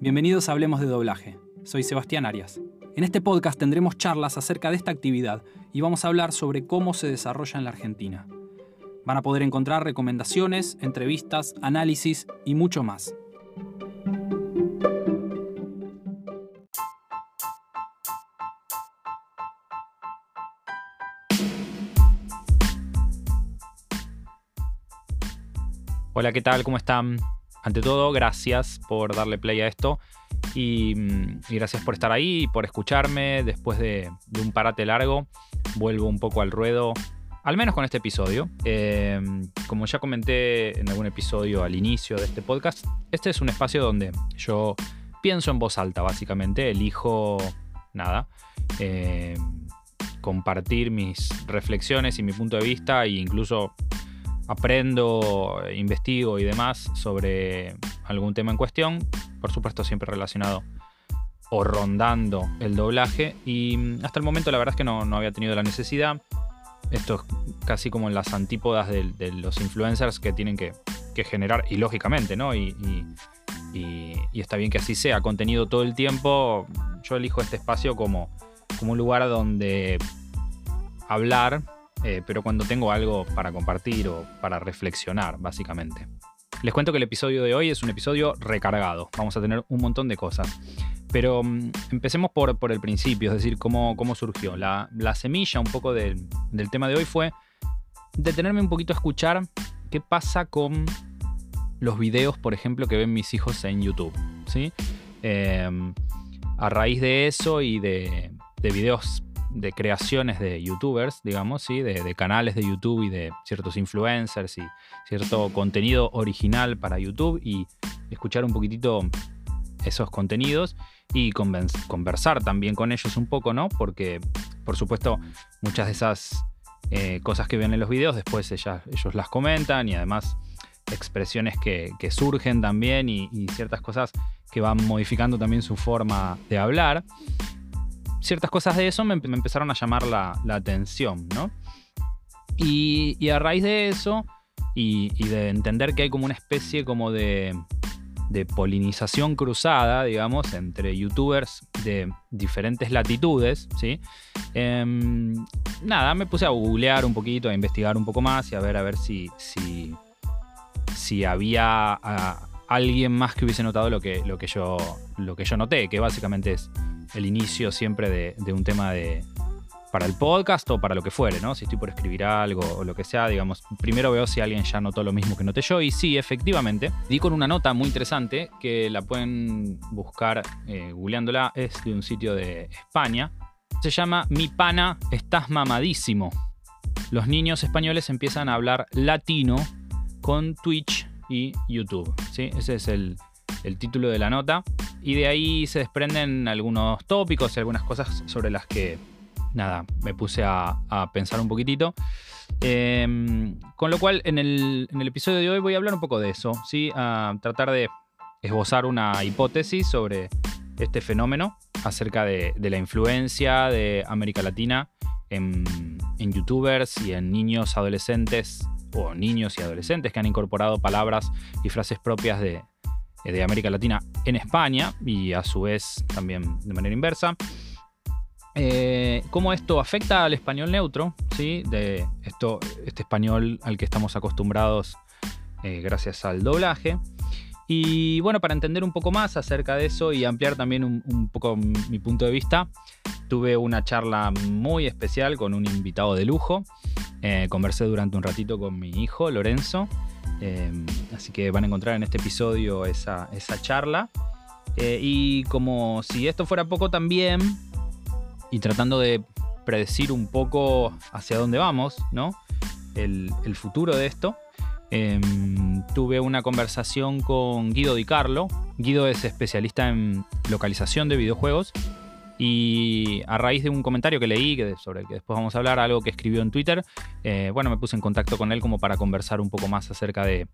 Bienvenidos a Hablemos de Doblaje. Soy Sebastián Arias. En este podcast tendremos charlas acerca de esta actividad y vamos a hablar sobre cómo se desarrolla en la Argentina. Van a poder encontrar recomendaciones, entrevistas, análisis y mucho más. Hola, ¿qué tal? ¿Cómo están? Ante todo, gracias por darle play a esto y, mm, gracias por estar ahí y por escucharme después de, un parate largo. Vuelvo un poco al ruedo, al menos con este episodio. Em, como ya comenté en algún episodio al inicio de este podcast, este es un espacio donde yo pienso en voz alta, básicamente. Elijo nada. Em, compartir mis reflexiones y mi punto de vista e incluso aprendo, investigo y demás sobre algún tema en cuestión, por supuesto siempre relacionado o rondando el doblaje y hasta el momento la verdad es que no, había tenido la necesidad. Esto es casi como en las antípodas de, los influencers que tienen que, generar, y lógicamente, ¿no? Y, y, está bien que así sea, contenido todo el tiempo. Yo elijo este espacio como, como un lugar donde hablar eh, pero cuando tengo algo para compartir o para reflexionar, básicamente. Les cuento que el episodio de hoy es un episodio recargado. Vamos a tener un montón de cosas. Pero mm, empecemos por, el principio, es decir, cómo, surgió. La, la semilla un poco del tema de hoy fue detenerme un poquito a escuchar qué pasa con los videos, por ejemplo, que ven mis hijos en YouTube. ¿sí? Em, a raíz de eso y de, de videos de creaciones de youtubers, digamos, ¿sí? De, canales de YouTube y de ciertos influencers y cierto contenido original para YouTube y escuchar un poquitito esos contenidos y conversar también con ellos un poco, ¿no? Porque, por supuesto, muchas de esas eh, cosas que ven en los videos después ellos las comentan y además expresiones que, surgen también y, y ciertas cosas que van modificando también su forma de hablar ciertas cosas de eso me, empezaron a llamar la, atención, ¿no? Y, a raíz de eso, y, de entender que hay como una especie como de, polinización cruzada, digamos, entre youtubers de diferentes latitudes, ¿sí? Em, nada, me puse a googlear un poquito, a investigar un poco más y a ver a ver si, si, si había alguien más que hubiese notado lo que, lo que, yo, lo que yo noté, que básicamente es el inicio siempre de, un tema de, para el podcast o para lo que fuere, ¿no? Si estoy por escribir algo o lo que sea, digamos, primero veo si alguien ya notó lo mismo que noté yo y sí, efectivamente, di con una nota muy interesante que la pueden buscar eh, googleándola, es de un sitio de España, se llama Mi pana, estás mamadísimo. Los niños españoles empiezan a hablar latino con Twitch y YouTube, ¿sí? Ese es el, el título de la nota. Y de ahí se desprenden algunos tópicos y algunas cosas sobre las que, nada, me puse a, pensar un poquitito. Em, con lo cual, en el, episodio de hoy voy a hablar un poco de eso, ¿sí? A tratar de esbozar una hipótesis sobre este fenómeno acerca de, la influencia de América Latina en, en, youtubers y en niños adolescentes o niños y adolescentes que han incorporado palabras y frases propias de, de América Latina en España y a su vez también de manera inversa. Eh, cómo esto afecta al español neutro, ¿sí? de esto, este español al que estamos acostumbrados eh, gracias al doblaje. Y bueno, para entender un poco más acerca de eso y ampliar también un, poco mi punto de vista, tuve una charla muy especial con un invitado de lujo. conversé durante un ratito con mi hijo, Lorenzo, Em, así que van a encontrar en este episodio esa, charla. Eh, y como si esto fuera poco también, y tratando de predecir un poco hacia dónde vamos, ¿no? El, futuro de esto. Em, tuve una conversación con Guido Di Carlo. Guido es especialista en localización de videojuegos y a raíz de un comentario que leí, sobre el que después vamos a hablar, algo que escribió en Twitter, eh, bueno, me puse en contacto con él como para conversar un poco más acerca de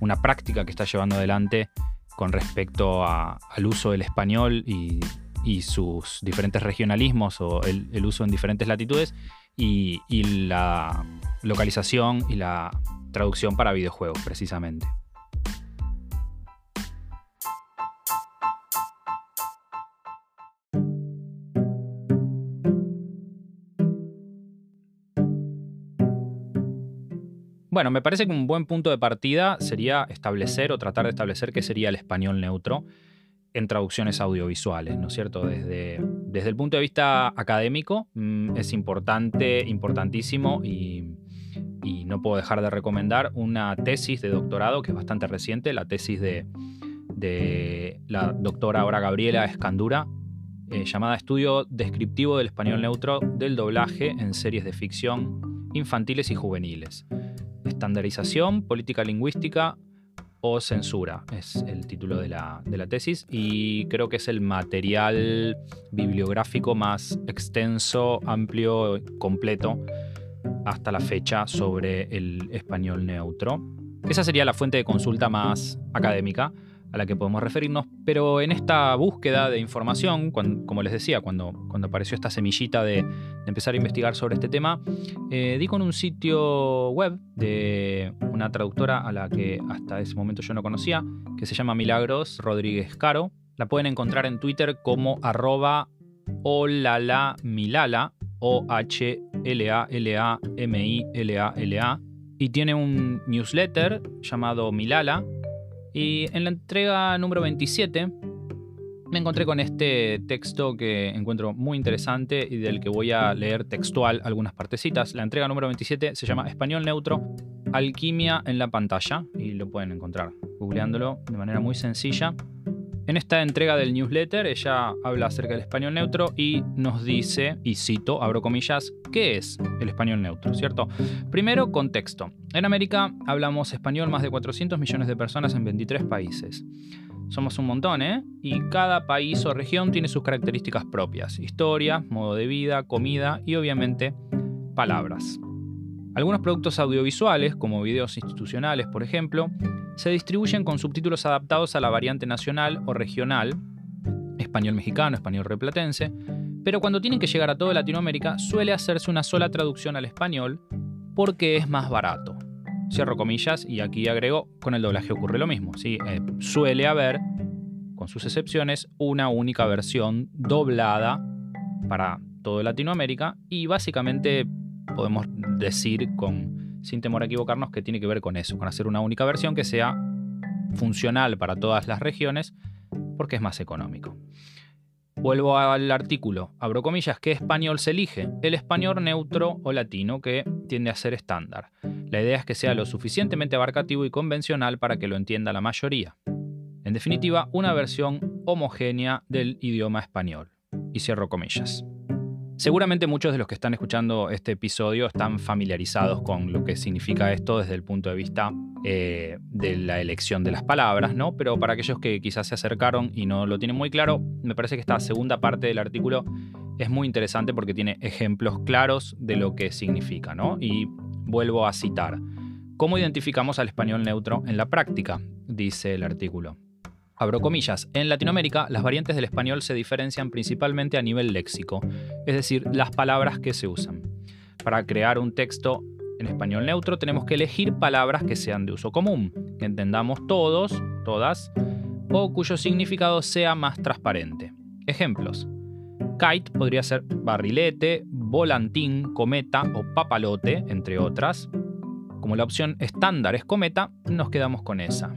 una práctica que está llevando adelante con respecto al uso del español y, sus diferentes regionalismos o el, uso en diferentes latitudes y la localización y la traducción para videojuegos precisamente. Bueno, me parece que un buen punto de partida sería establecer o tratar de establecer qué sería el español neutro en traducciones audiovisuales, ¿no es cierto? Desde, desde el punto de vista académico mm, es importante, importantísimo y, no puedo dejar de recomendar una tesis de doctorado que es bastante reciente, la tesis de, la doctora ahora Gabriela Escandura, eh, llamada Estudio Descriptivo del Español Neutro del Doblaje en Series de Ficción Infantiles y Juveniles. Estandarización, Política Lingüística, o censura, es el título de la, tesis y creo que es el material bibliográfico más extenso, amplio, completo hasta la fecha sobre el español neutro. Esa sería la fuente de consulta más académica a la que podemos referirnos, pero en esta búsqueda de información, como les decía, cuando, cuando apareció esta semillita de, empezar a investigar sobre este tema, eh, di con un sitio web de una traductora a la que hasta ese momento yo no conocía, que se llama Milagros Rodríguez Caro. La pueden encontrar en Twitter como arroba olalamilala, O-H-L-A-L-A-M-I-L-A-L-A, y tiene un newsletter llamado Milala, y en la entrega número 27 me encontré con este texto que encuentro muy interesante y del que voy a leer textual algunas partecitas. La entrega número 27 se llama Español Neutro, Alquimia en la pantalla y lo pueden encontrar googleándolo de manera muy sencilla. En esta entrega del newsletter ella habla acerca del español neutro y nos dice, y cito, abro comillas, ¿qué es el español neutro? ¿Cierto? Primero, contexto. En América hablamos español más de 400 millones de personas en 23 países. Somos un montón, ¿eh? Y cada país o región tiene sus características propias, historia, modo de vida, comida y obviamente palabras. Algunos productos audiovisuales, como videos institucionales por ejemplo, se distribuyen con subtítulos adaptados a la variante nacional o regional, español mexicano, español replatense, pero cuando tienen que llegar a toda Latinoamérica suele hacerse una sola traducción al español porque es más barato. Cierro comillas y aquí agrego, con el doblaje ocurre lo mismo. ¿sí? Eh, suele haber, con sus excepciones, una única versión doblada para toda Latinoamérica y básicamente podemos decir con, sin temor a equivocarnos que tiene que ver con eso, con hacer una única versión que sea funcional para todas las regiones porque es más económico. Vuelvo al artículo, abro comillas, ¿qué español se elige? El español neutro o latino que tiende a ser estándar. La idea es que sea lo suficientemente abarcativo y convencional para que lo entienda la mayoría. En definitiva, una versión homogénea del idioma español. Y cierro comillas. Seguramente muchos de los que están escuchando este episodio están familiarizados con lo que significa esto desde el punto de vista eh, de la elección de las palabras, ¿no? Pero para aquellos que quizás se acercaron y no lo tienen muy claro, me parece que esta segunda parte del artículo es muy interesante porque tiene ejemplos claros de lo que significa, ¿no? Y vuelvo a citar. ¿Cómo identificamos al español neutro en la práctica? Dice el artículo. Abro comillas, en Latinoamérica las variantes del español se diferencian principalmente a nivel léxico, es decir, las palabras que se usan. Para crear un texto en español neutro tenemos que elegir palabras que sean de uso común, que entendamos todos, todas, o cuyo significado sea más transparente. Ejemplos. Kite podría ser barrilete, volantín, cometa o papalote, entre otras. Como la opción estándar es cometa, nos quedamos con esa.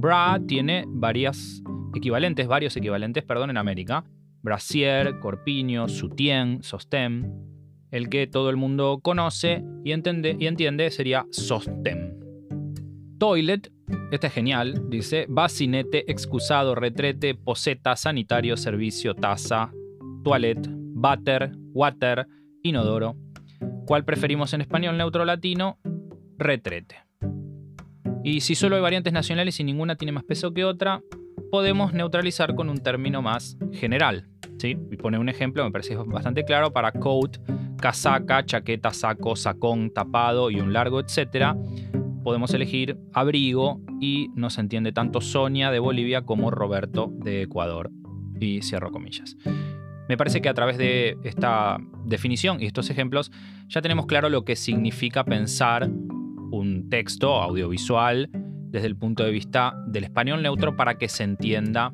Bra tiene varias equivalentes, varios equivalentes, perdón, en América. Brasier, corpiño, sutien, sostén. El que todo el mundo conoce y entiende, sería sostén. Toilet, este es genial, dice bacinete, excusado, retrete, poseta, sanitario, servicio, taza, toilet, butter, water, inodoro. ¿Cuál preferimos en español neutro latino? Retrete. Y si solo hay variantes nacionales y ninguna tiene más peso que otra, podemos neutralizar con un término más general. ¿sí? Y poner un ejemplo, me parece bastante claro, para coat, casaca, chaqueta, saco, sacón, tapado y un largo, etc. Podemos elegir abrigo y no se entiende tanto Sonia de Bolivia como Roberto de Ecuador. Y cierro comillas. Me parece que a través de esta definición y estos ejemplos ya tenemos claro lo que significa pensar un texto audiovisual desde el punto de vista del español neutro para que se entienda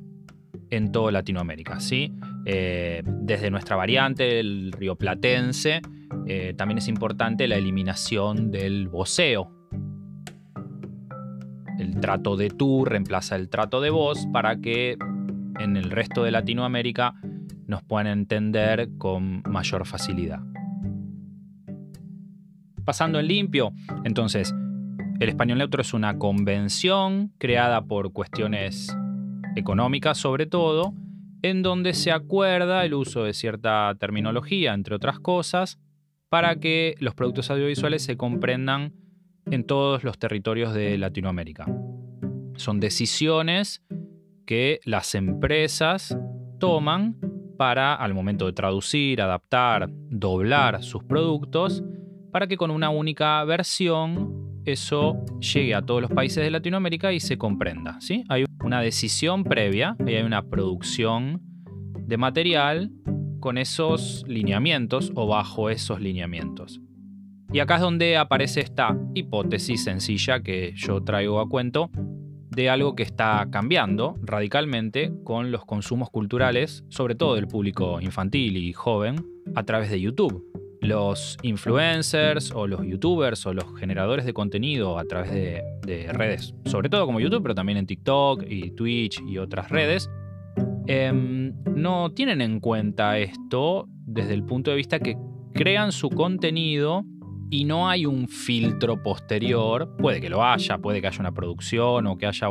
en toda Latinoamérica. ¿sí? Eh, desde nuestra variante, el río Platense, eh, también es importante la eliminación del voceo. el trato de tú reemplaza el trato de vos para que en el resto de Latinoamérica nos puedan entender con mayor facilidad. Pasando en limpio, entonces, el español neutro es una convención creada por cuestiones económicas sobre todo, en donde se acuerda el uso de cierta terminología, entre otras cosas, para que los productos audiovisuales se comprendan en todos los territorios de Latinoamérica. Son decisiones que las empresas toman para, al momento de traducir, adaptar, doblar sus productos, para que con una única versión eso llegue a todos los países de Latinoamérica y se comprenda. ¿sí? Hay una decisión previa, y hay una producción de material con esos lineamientos o bajo esos lineamientos. Y acá es donde aparece esta hipótesis sencilla que yo traigo a cuento de algo que está cambiando radicalmente con los consumos culturales, sobre todo del público infantil y joven, a través de YouTube. Los influencers o los youtubers o los generadores de contenido a través de, redes, sobre todo como YouTube, pero también en TikTok y Twitch y otras redes, em, no tienen en cuenta esto desde el punto de vista que crean su contenido y no hay un filtro posterior, puede que lo haya, puede que haya una producción o que haya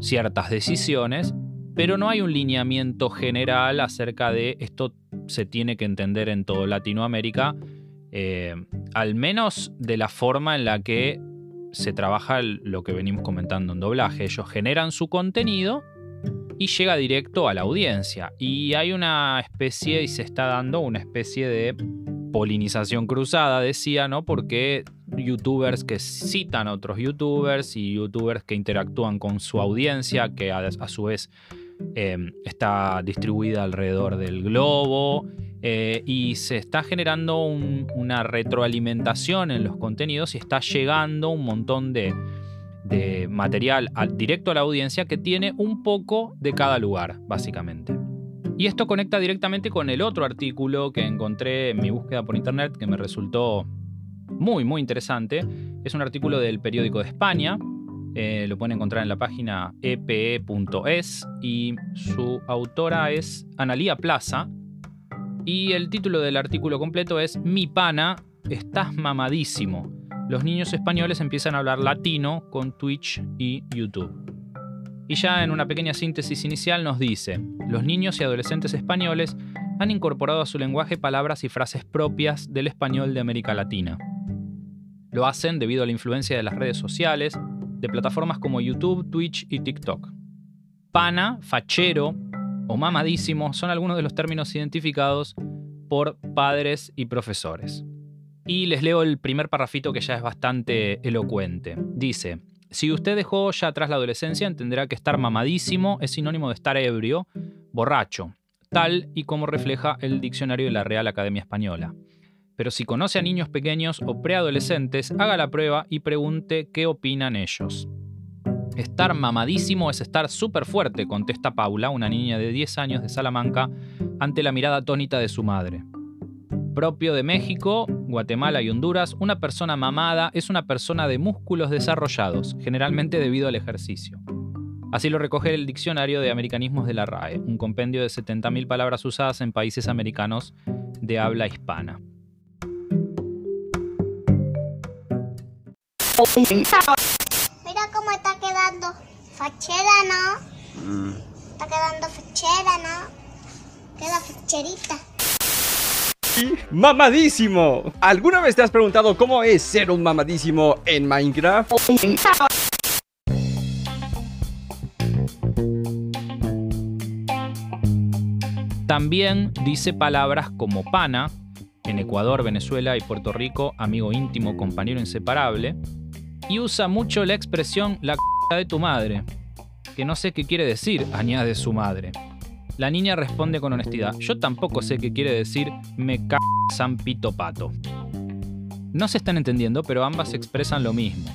ciertas decisiones, pero no hay un lineamiento general acerca de esto se tiene que entender en toda Latinoamérica, eh, al menos de la forma en la que se trabaja lo que venimos comentando en doblaje. Ellos generan su contenido y llega directo a la audiencia. Y hay una especie, y se está dando una especie de polinización cruzada, decía, ¿no? Porque youtubers que citan a otros youtubers y youtubers que interactúan con su audiencia, que a, su vez em, está distribuida alrededor del globo. Eh, y se está generando una retroalimentación en los contenidos y está llegando un montón de, material directo a la audiencia que tiene un poco de cada lugar, básicamente. Y esto conecta directamente con el otro artículo que encontré en mi búsqueda por internet que me resultó muy, muy interesante. Es un artículo del periódico de España. Eh, lo pueden encontrar en la página epe.es y su autora es Analía Plaza. Y el título del artículo completo es Mi pana, estás mamadísimo. Los niños españoles empiezan a hablar latino con Twitch y YouTube. Y ya en una pequeña síntesis inicial nos dice, los niños y adolescentes españoles han incorporado a su lenguaje palabras y frases propias del español de América Latina. Lo hacen debido a la influencia de las redes sociales, de plataformas como YouTube, Twitch y TikTok. Pana, fachero o mamadísimo son algunos de los términos identificados por padres y profesores. Y les leo el primer parrafito que ya es bastante elocuente. Dice, si usted dejó ya atrás la adolescencia, entenderá que estar mamadísimo es sinónimo de estar ebrio, borracho, tal y como refleja el diccionario de la Real Academia Española. Pero si conoce a niños pequeños o preadolescentes, haga la prueba y pregunte qué opinan ellos. Estar mamadísimo es estar súper fuerte, contesta Paula, una niña de 10 años de Salamanca, ante la mirada atónita de su madre propio de México, Guatemala y Honduras, una persona mamada es una persona de músculos desarrollados, generalmente debido al ejercicio. Así lo recoge el Diccionario de Americanismos de la RAE, un compendio de 70.000 palabras usadas en países americanos de habla hispana. Mira cómo está quedando fachera, ¿no? Mm. Está quedando fachera, ¿no? Queda facherita. ¡Mamadísimo! ¿Alguna vez te has preguntado cómo es ser un mamadísimo en Minecraft? También dice palabras como pana, en Ecuador, Venezuela y Puerto Rico, amigo íntimo, compañero inseparable, y usa mucho la expresión la c de tu madre, que no sé qué quiere decir, añade su madre. La niña responde con honestidad. Yo tampoco sé qué quiere decir me c San Pito Pato. No se están entendiendo, pero ambas expresan lo mismo.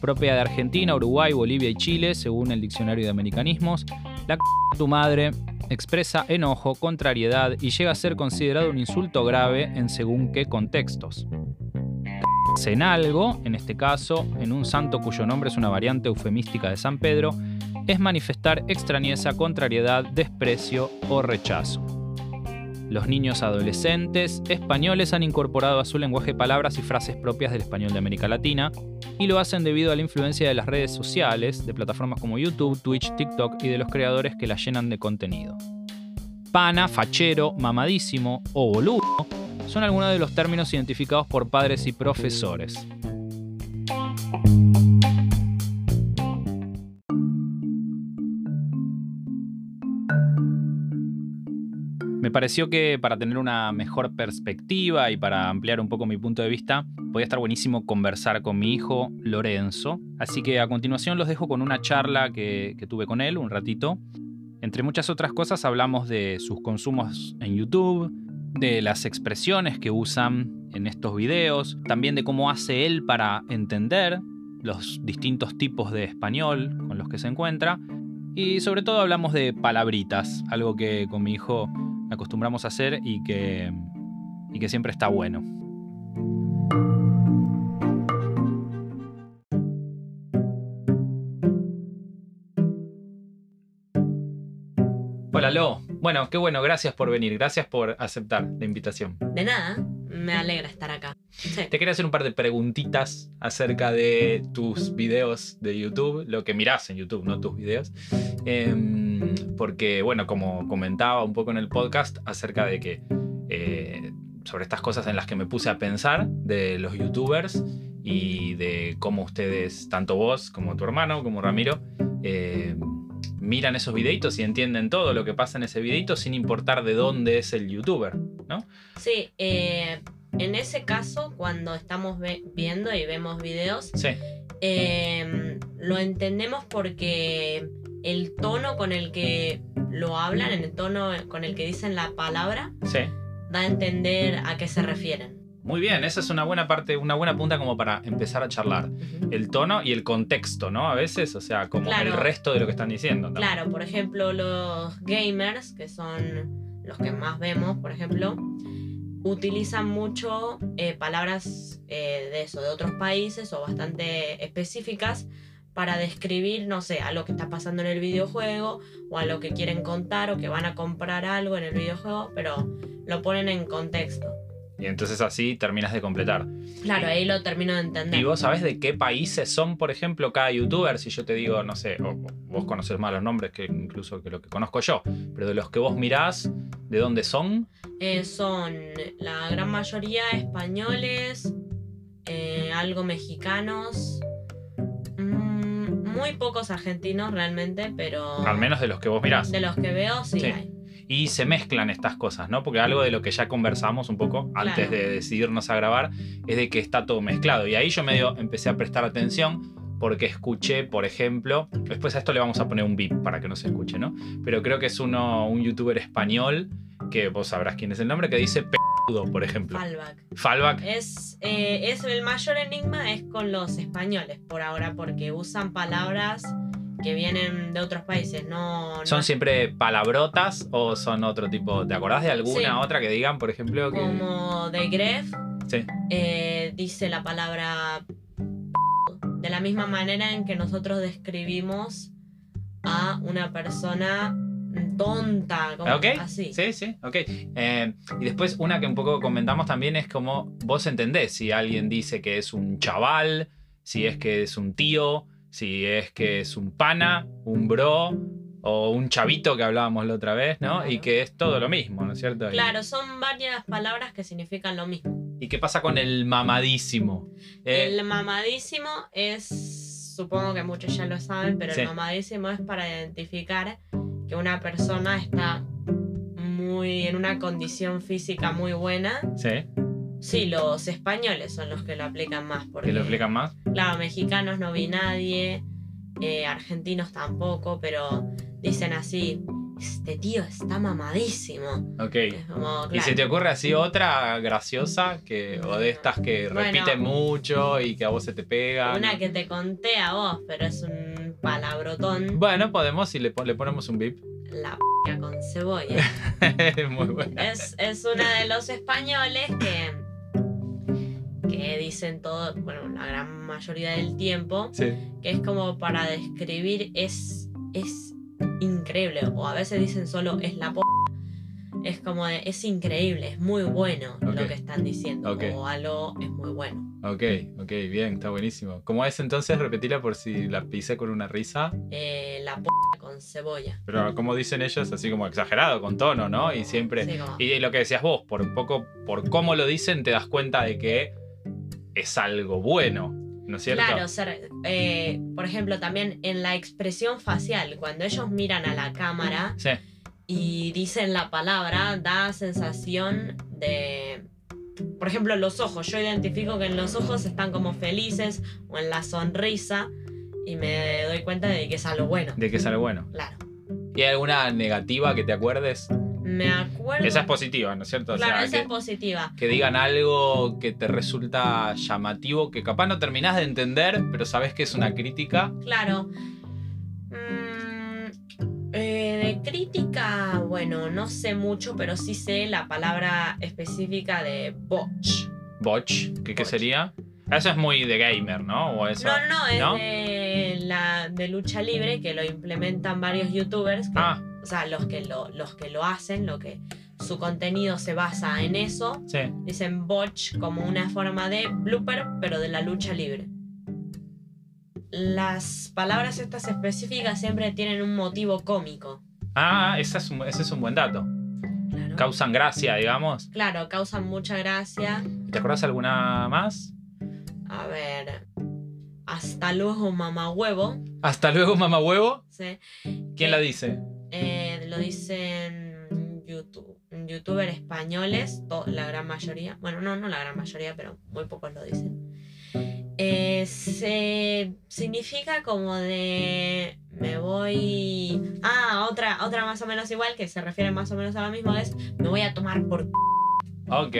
Propia de Argentina, Uruguay, Bolivia y Chile, según el diccionario de americanismos, la c de tu madre expresa enojo, contrariedad y llega a ser considerado un insulto grave en según qué contextos. En algo, en este caso, en un santo cuyo nombre es una variante eufemística de San Pedro, es manifestar extrañeza, contrariedad, desprecio o rechazo. Los niños adolescentes españoles han incorporado a su lenguaje palabras y frases propias del español de América Latina y lo hacen debido a la influencia de las redes sociales, de plataformas como YouTube, Twitch, TikTok y de los creadores que la llenan de contenido. Pana, fachero, mamadísimo o boludo son algunos de los términos identificados por padres y profesores. Me pareció que para tener una mejor perspectiva y para ampliar un poco mi punto de vista, podía estar buenísimo conversar con mi hijo Lorenzo. Así que a continuación los dejo con una charla que, que tuve con él un ratito. Entre muchas otras cosas hablamos de sus consumos en YouTube, de las expresiones que usan en estos videos, también de cómo hace él para entender los distintos tipos de español con los que se encuentra. Y sobre todo hablamos de palabritas, algo que con mi hijo acostumbramos a hacer y que, y que siempre está bueno. Hola Lo, bueno, qué bueno, gracias por venir, gracias por aceptar la invitación. De nada, me alegra estar acá. Sí. Te quería hacer un par de preguntitas acerca de tus videos de YouTube, lo que mirás en YouTube, no tus videos. Em, porque, bueno, como comentaba un poco en el podcast acerca de que eh, sobre estas cosas en las que me puse a pensar de los youtubers y de cómo ustedes, tanto vos como tu hermano, como Ramiro, eh, miran esos videitos y entienden todo lo que pasa en ese videito sin importar de dónde es el youtuber, ¿no? Sí, eh, en ese caso, cuando estamos viendo y vemos videos, Sí, eh, lo entendemos porque el tono con el que lo hablan, en el tono con el que dicen la palabra, sí. da a entender a qué se refieren. Muy bien, esa es una buena parte, una buena punta como para empezar a charlar. El tono y el contexto, ¿no? A veces, o sea, como Claro. el resto de lo que están diciendo. también. Claro, por ejemplo, los gamers, que son los que más vemos, por ejemplo, utilizan mucho eh, palabras eh, de eso, de otros países o bastante específicas para describir, no sé, a lo que está pasando en el videojuego o a lo que quieren contar o que van a comprar algo en el videojuego, pero lo ponen en contexto. Y entonces así terminas de completar. Claro, ahí lo termino de entender. ¿Y vos sabés de qué países son, por ejemplo, cada youtuber? Si yo te digo, no sé, o vos conoces más los nombres que incluso que lo que conozco yo, pero de los que vos mirás, ¿de dónde son? Eh, son la gran mayoría españoles, eh, algo mexicanos, mm, muy pocos argentinos realmente, pero Al menos de los que vos mirás. de los que veo sí, Sí. hay. Y se mezclan estas cosas, ¿no? Porque algo de lo que ya conversamos un poco antes Claro. de decidirnos a grabar es de que está todo mezclado. Y ahí yo medio empecé a prestar atención porque escuché, por ejemplo, después a esto le vamos a poner un beep para que no se escuche, ¿no? Pero creo que es uno, un youtuber español, que vos sabrás quién es el nombre, que dice peludo, por ejemplo. Fallback. Fallback. Es, eh, es el mayor enigma es con los españoles por ahora, porque usan palabras que vienen de otros países, no, no ¿Son siempre palabrotas o son otro tipo? ¿Te acordás de alguna Sí. otra que digan, por ejemplo? Que... como de Gref, Sí. eh, dice la palabra de la misma manera en que nosotros describimos a una persona tonta, como Ok, así. Sí, sí, ok. Eh, y después una que un poco comentamos también es como vos entendés si alguien dice que es un chaval, si es que es un tío, si es que es un pana, un bro o un chavito que hablábamos la otra vez, ¿no? Y que es todo lo mismo, ¿no es cierto? Claro, son varias palabras que significan lo mismo. ¿Y qué pasa con el mamadísimo? Eh, El mamadísimo es, supongo que muchos ya lo saben, pero Sí. el mamadísimo es para identificar que una persona está muy en una condición física muy buena. Sí, Sí, los españoles son los que lo aplican más. Porque, que lo explican más. Claro, mexicanos no vi nadie, eh, argentinos tampoco, pero dicen así, este tío está mamadísimo. Ok. ¿Y se te ocurre así otra graciosa que, o de estas que Bueno. repiten mucho y que a vos se te pega? una que te conté a vos, pero es un palabrotón, Bueno, podemos y le, le ponemos un beep. la p con cebolla. Muy buena. es, es una de los españoles que, que dicen todo, bueno, la gran mayoría del tiempo, Sí. que es como para describir, es, es increíble. O a veces dicen solo es la p. Es como de, es increíble, es muy bueno lo que están diciendo. Ok. O algo es muy bueno. Ok, ok, bien, está buenísimo. ¿Cómo es entonces? Repetila por si la pisé con una risa. Eh, la p con cebolla. Pero como dicen ellos, así como exagerado, con tono, ¿no? Y siempre... Sí, como- Y lo que decías vos, por un poco, por cómo lo dicen, te das cuenta de que es algo bueno, ¿no es cierto? Claro, ser, eh, por ejemplo, también en la expresión facial, cuando ellos miran a la cámara Sí, y dicen la palabra, da sensación de... Por ejemplo, los ojos. Yo identifico que en los ojos están como felices o en la sonrisa y me doy cuenta de que es algo bueno. de que es algo bueno. Claro. ¿Y hay alguna negativa que te acuerdes? Me acuerdo... Esa es positiva, ¿no es cierto? O Claro, sea, esa que, es positiva. que digan algo que te resulta llamativo, que capaz no terminás de entender, pero sabes que es una crítica. Claro. Mm, eh, de crítica, bueno, no sé mucho, pero sí sé la palabra específica de botch. Botch, ¿qué, sería? Eso es muy de gamer, ¿no? O eso... No, no, es ¿no? De, la, de lucha libre que lo implementan varios youtubers. que- Ah, O sea, los que lo, los que lo hacen, lo que su contenido se basa en eso, sí. dicen botch como una forma de blooper, pero de la lucha libre. Las palabras estas específicas siempre tienen un motivo cómico. Ah, esa es un- ese es un buen dato. Claro. Causan gracia, digamos. Claro, causan mucha gracia. ¿Te acuerdas alguna más? A ver. Hasta luego, mamá huevo. Hasta luego, mamá huevo. ¿sí? ¿Quién la dice? Eh, lo dicen YouTube, youtubers españoles, to- la gran mayoría. Bueno, no, no la gran mayoría, pero muy pocos lo dicen. Eh, se significa como de me voy. Ah, otra, otra más o menos igual, que se refiere más o menos a lo mismo, es me voy a tomar por. c-". Ok.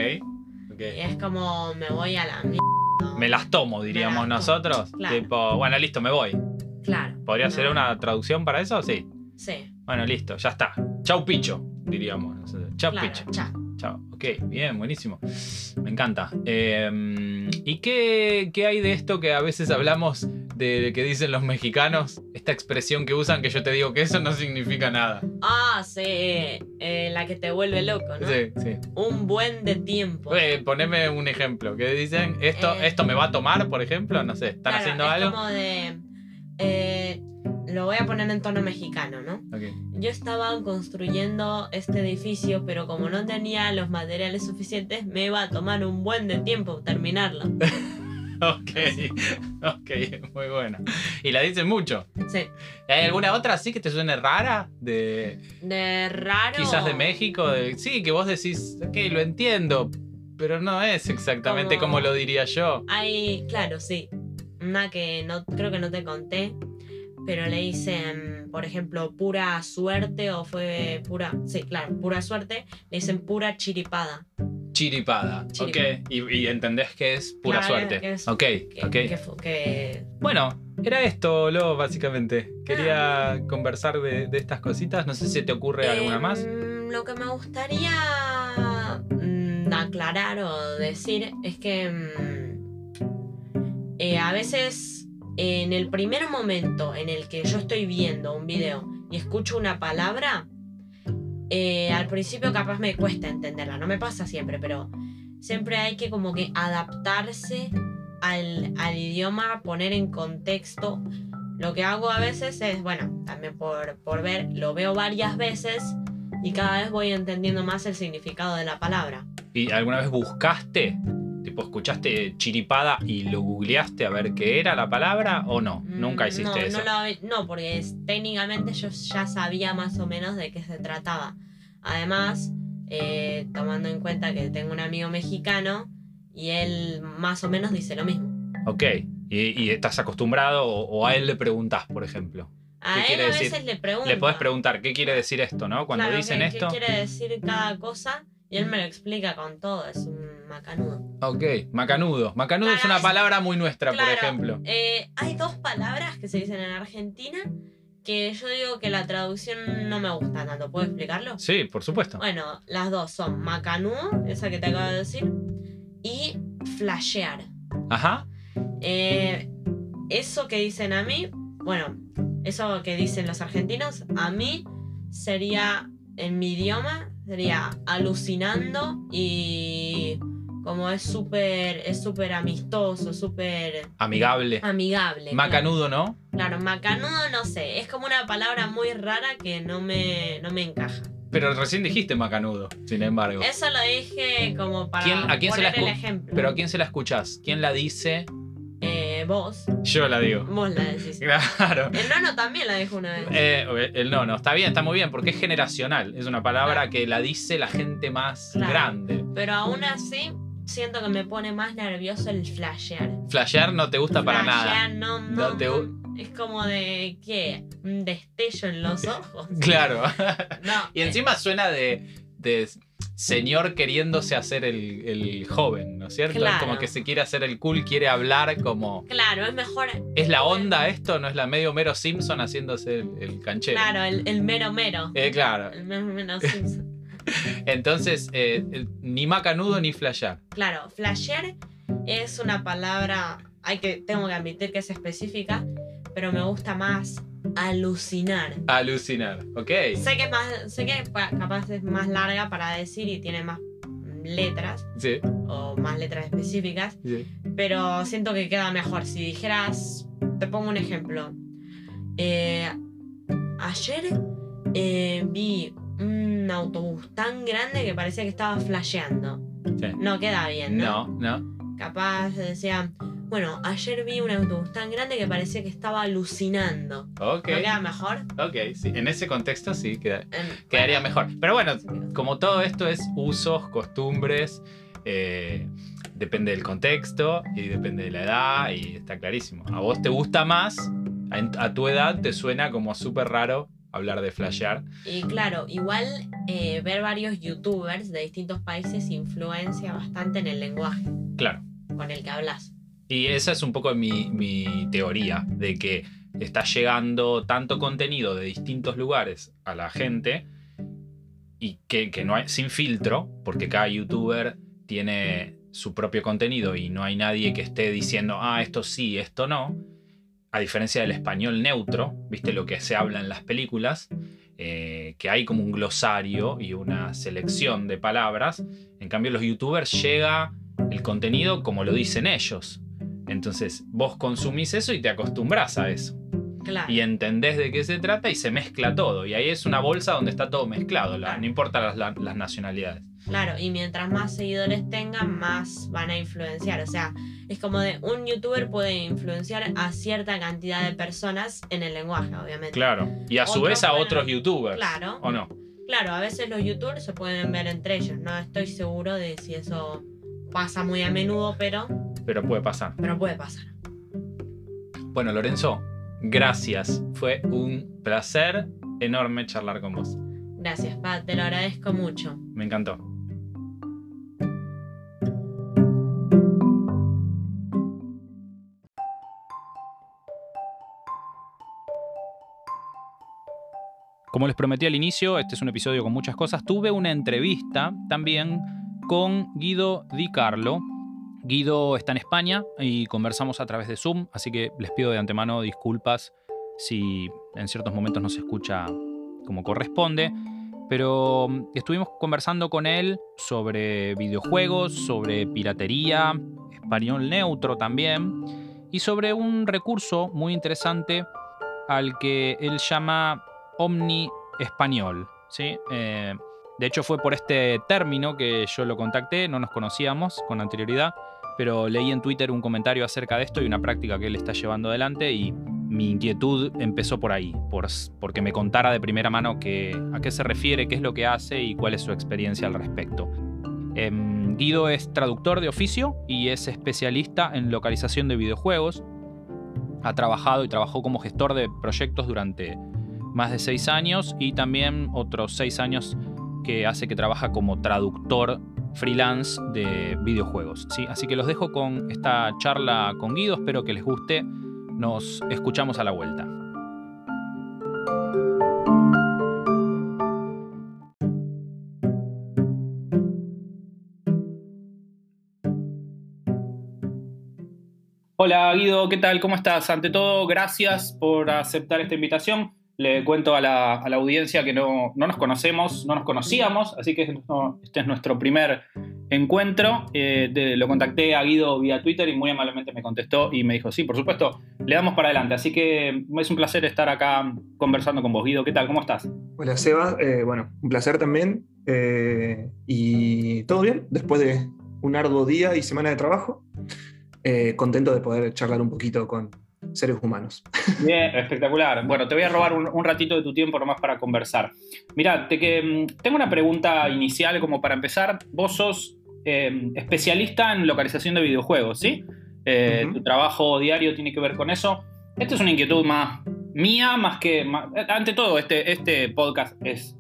ok. Y es como me voy a la mierda. Me las tomo, diríamos nosotros. claro. Tipo, bueno, listo, me voy. Claro. ¿Podría no, ser una traducción para eso? Sí. Sí, Bueno, listo, ya está. Chau picho, diríamos. Chau claro, picho. cha. Chao. Ok, bien, buenísimo. Me encanta. Eh, ¿Y qué, qué hay de esto que a veces hablamos de, de que dicen los mexicanos? Esta expresión que usan que yo te digo que eso no significa nada. Ah, sí, eh, la que te vuelve loco, ¿no? Sí, sí. Un buen de tiempo. Eh, poneme un ejemplo. ¿Qué dicen? ¿Esto, Eh. ¿Esto me va a tomar, por ejemplo? No sé, ¿están Claro, haciendo es algo? como de. Lo voy a poner en tono mexicano, ¿no? Ok. Yo estaba construyendo este edificio, pero como no tenía los materiales suficientes, me iba a tomar un buen de tiempo terminarlo. Ok, ok, muy bueno. Y la dicen mucho. Sí. ¿Hay alguna otra así que te suene rara? De, De raro. quizás de México. de- sí, que vos decís, ok, lo entiendo, pero no es exactamente Como- como lo diría yo. Hay, claro, sí. Una que no creo que no te conté, pero le dicen, por ejemplo, pura suerte o fue pura, sí, claro, pura suerte, le dicen pura chiripada. Chiripada, Chiripada. ok. Y, y entendés que es pura Claro, suerte. que es- ok, Que, ok. que fu- que- Bueno, era esto, Lo, básicamente. Quería conversar de, de estas cositas. No sé si te ocurre alguna Em, más. Lo que me gustaría mm, aclarar o decir es que mm, eh, a veces en el primer momento en el que yo estoy viendo un video y escucho una palabra, eh, al principio capaz me cuesta entenderla, no me pasa siempre, pero siempre hay que como que adaptarse al, al idioma, poner en contexto. Lo que hago a veces es, bueno, también por, por ver, lo veo varias veces y cada vez voy entendiendo más el significado de la palabra. ¿Y alguna vez buscaste? Tipo, escuchaste chiripada y lo googleaste a ver qué era la palabra o no? Nunca Mm, hiciste no, eso. No, porque es- técnicamente yo ya sabía más o menos de qué se trataba. Además, eh, tomando en cuenta que tengo un amigo mexicano y él más o menos dice lo mismo. Ok. ¿Y, y estás acostumbrado o, o a él le preguntás, por ejemplo? A ¿Qué él a decir? veces le pregunto. Le podés preguntar qué quiere decir esto, ¿no? Cuando claro, dicen ¿qué- esto. ¿Qué quiere decir cada cosa? Y él me lo explica con todo, es un macanudo. Ok, macanudo. Macanudo es una es- palabra muy nuestra, por Claro, ejemplo. eh, hay dos palabras que se dicen en Argentina que yo digo que la traducción no me gusta tanto. ¿Puedo explicarlo? Sí, por supuesto. Bueno, las dos son macanudo, esa que te acabo de decir, y flashear. Ajá. Eh, eso que dicen a mí, bueno, eso que dicen los argentinos, a mí sería, en mi idioma, sería alucinando y como es súper es súper amistoso, súper Amigable. amigable. Macanudo, ¿no? Claro, macanudo no sé, es como una palabra muy rara que no me, no me encaja. Pero recién dijiste macanudo, sin embargo. Eso lo dije como para ¿Quién- a quién se la el ejemplo. Pero ¿a quién se la escuchás? ¿Quién la dice? Eh, vos, Yo la digo. vos la decís. Claro. El nono también la dijo una vez. Eh, el no, no, está bien, está muy bien, porque es generacional. Es una palabra que la dice la gente más Claro. grande. Pero aún así, siento que me pone más nervioso el flashear. Flashear no te gusta para nada. No, no, No te Es como de, ¿qué? Un destello en los ojos. Claro. No. y encima suena de, de señor queriéndose hacer el, el joven, ¿no es cierto? Claro. Como que se quiere hacer el cool, quiere hablar como... Claro, es mejor. ¿Es la onda esto? ¿No es la medio mero Simpson haciéndose el, el canchero? Claro, el, el mero mero. Eh, claro. El mero mero Simpson. Entonces, eh, ni macanudo ni flashear. Claro, flashear es una palabra. Hay que, tengo que admitir que es específica, pero me gusta más alucinar. Alucinar, ok. Sé que es más, sé que pa- capaz es más larga para decir y tiene más letras Sí, o más letras específicas, sí. pero siento que queda mejor. Si dijeras, te pongo un ejemplo. Eh, ayer eh, vi un autobús tan grande que parecía que estaba flasheando. Sí. No queda bien, ¿no? No, no. Capaz decía, bueno, ayer vi un autobús tan grande que parecía que estaba alucinando. Ok. ¿No queda mejor? Ok, sí. En ese contexto sí queda- En- quedaría bueno, mejor. Pero bueno, sí como todo esto es usos, costumbres, eh, depende del contexto y depende de la edad y está clarísimo. A vos te gusta más, a, a tu edad te suena como súper raro hablar de flashear. Y claro, igual eh, ver varios youtubers de distintos países influencia bastante en el lenguaje Claro. con el que hablas. Y esa es un poco mi, teoría, de que está llegando tanto contenido de distintos lugares a la gente y que, que no hay, sin filtro, porque cada youtuber tiene su propio contenido y no hay nadie que esté diciendo, ah, esto sí, esto no. A diferencia del español neutro, viste lo que se habla en las películas, eh, que hay como un glosario y una selección de palabras. En cambio, los youtubers llega el contenido como lo dicen ellos. Entonces, vos consumís eso y te acostumbras a eso. Claro. Y entendés de qué se trata y se mezcla todo. Y ahí es una bolsa donde está todo mezclado, la- no importa las, la- las nacionalidades. Claro, y mientras más seguidores tengan, más van a influenciar. O sea, es como de un youtuber puede influenciar a cierta cantidad de personas en el lenguaje, obviamente. Claro. Y a su Otros vez a pueden- otros youtubers. Claro. ¿O no? Claro, a veces los youtubers se pueden ver entre ellos. No estoy seguro de si eso pasa muy a menudo, pero, Pero puede pasar. pero puede pasar. Bueno, Lorenzo, gracias. Fue un placer enorme charlar con vos. Gracias, Pat, te lo agradezco mucho. Me encantó. Como les prometí al inicio, este es un episodio con muchas cosas. Tuve una entrevista también con Guido Di Carlo. Guido está en España y conversamos a través de Zoom, así que les pido de antemano disculpas si en ciertos momentos no se escucha como corresponde. Pero mm, estuvimos conversando con él sobre videojuegos, sobre piratería, español neutro también, y sobre un recurso muy interesante al que él llama Omni Español. ¿sí? Eh, de hecho fue por este término que yo lo contacté, no nos conocíamos con anterioridad, pero leí en Twitter un comentario acerca de esto y una práctica que él está llevando adelante y mi inquietud empezó por ahí, por, porque me contara de primera mano a qué se refiere, qué es lo que hace y cuál es su experiencia al respecto. Em, Guido es traductor de oficio y es especialista en localización de videojuegos. Ha trabajado y trabajó como gestor de proyectos durante más de seis años y también otros seis años que hace que trabaja como traductor freelance de videojuegos. ¿sí? Así que los dejo con esta charla con Guido, espero que les guste. Nos escuchamos a la vuelta. Hola Guido, ¿qué tal? ¿Cómo estás? Ante todo, gracias por aceptar esta invitación. Le cuento a la, audiencia que no, nos conocemos, no nos conocíamos, así que este es nuestro primer encuentro. Eh, lo contacté a Guido vía Twitter y muy amablemente me contestó y me dijo, sí, por supuesto, le damos para adelante. Así que es un placer estar acá conversando con vos. Guido, ¿qué tal? ¿Cómo estás? Hola Seba, eh, bueno, un placer también. Eh, y todo bien, después de un arduo día y semana de trabajo. contento de poder charlar un poquito con, seres humanos. Bien, espectacular. Bueno, te voy a robar un, ratito de tu tiempo nomás para conversar. Mira, te que, mm, tengo una pregunta inicial como para empezar. Vos sos eh, especialista en localización de videojuegos, ¿sí? Eh, tu trabajo diario tiene que ver con eso. Esta es una inquietud más mía, más que... ante todo, este, este podcast es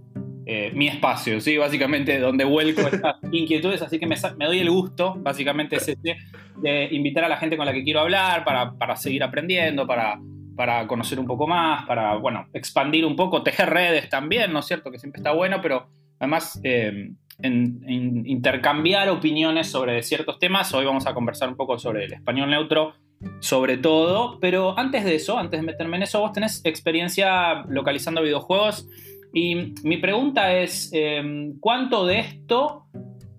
eh, mi espacio, ¿sí? Básicamente donde vuelco estas inquietudes, así que me, doy el gusto, básicamente es de invitar a la gente con la que quiero hablar para, seguir aprendiendo, para, para conocer un poco más, para, bueno, expandir un poco, tejer redes también, ¿no es cierto? Que siempre está bueno, pero además eh, en, intercambiar opiniones sobre ciertos temas. Hoy vamos a conversar un poco sobre el español neutro, sobre todo, pero antes de eso, antes de meterme en eso, vos tenés experiencia localizando videojuegos y mi pregunta es, em, ¿cuánto de esto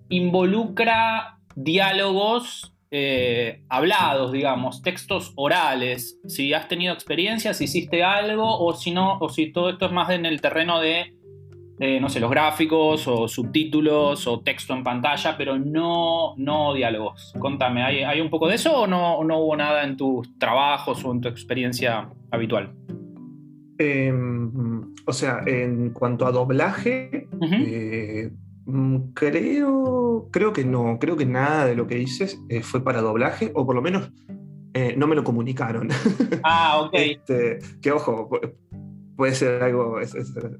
involucra diálogos eh, hablados, digamos, textos orales? Si has tenido experiencias, si hiciste algo, o si no, o si todo esto es más en el terreno de, no sé, los gráficos, o subtítulos, o texto en pantalla, pero no, no diálogos. Contame, ¿hay, un poco de eso o no, no hubo nada en tus trabajos o en tu experiencia habitual? Em, o sea, en cuanto a doblaje, eh, mm, creo, creo que no, creo que nada de lo que dices eh, fue para doblaje, o por lo menos eh, no me lo comunicaron. Ah, ok. Este, que ojo, puede ser algo,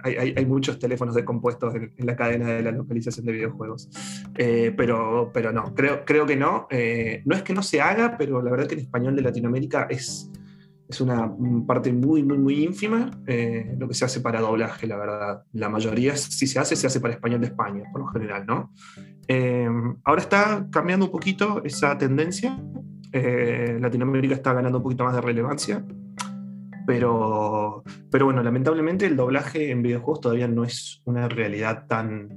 hay, muchos teléfonos descompuestos en, en, la cadena de la localización de videojuegos, pero, pero no, creo, creo que no. no es que no se haga, pero la verdad que el español de Latinoamérica es es una parte muy, muy, muy ínfima eh, lo que se hace para doblaje, la verdad. La mayoría, si se hace, se hace para español de España, por lo general, ¿no? Eh, ahora está cambiando un poquito esa tendencia. Eh, Latinoamérica está ganando un poquito más de relevancia. Pero, pero bueno, lamentablemente el doblaje en videojuegos todavía no es una realidad tan,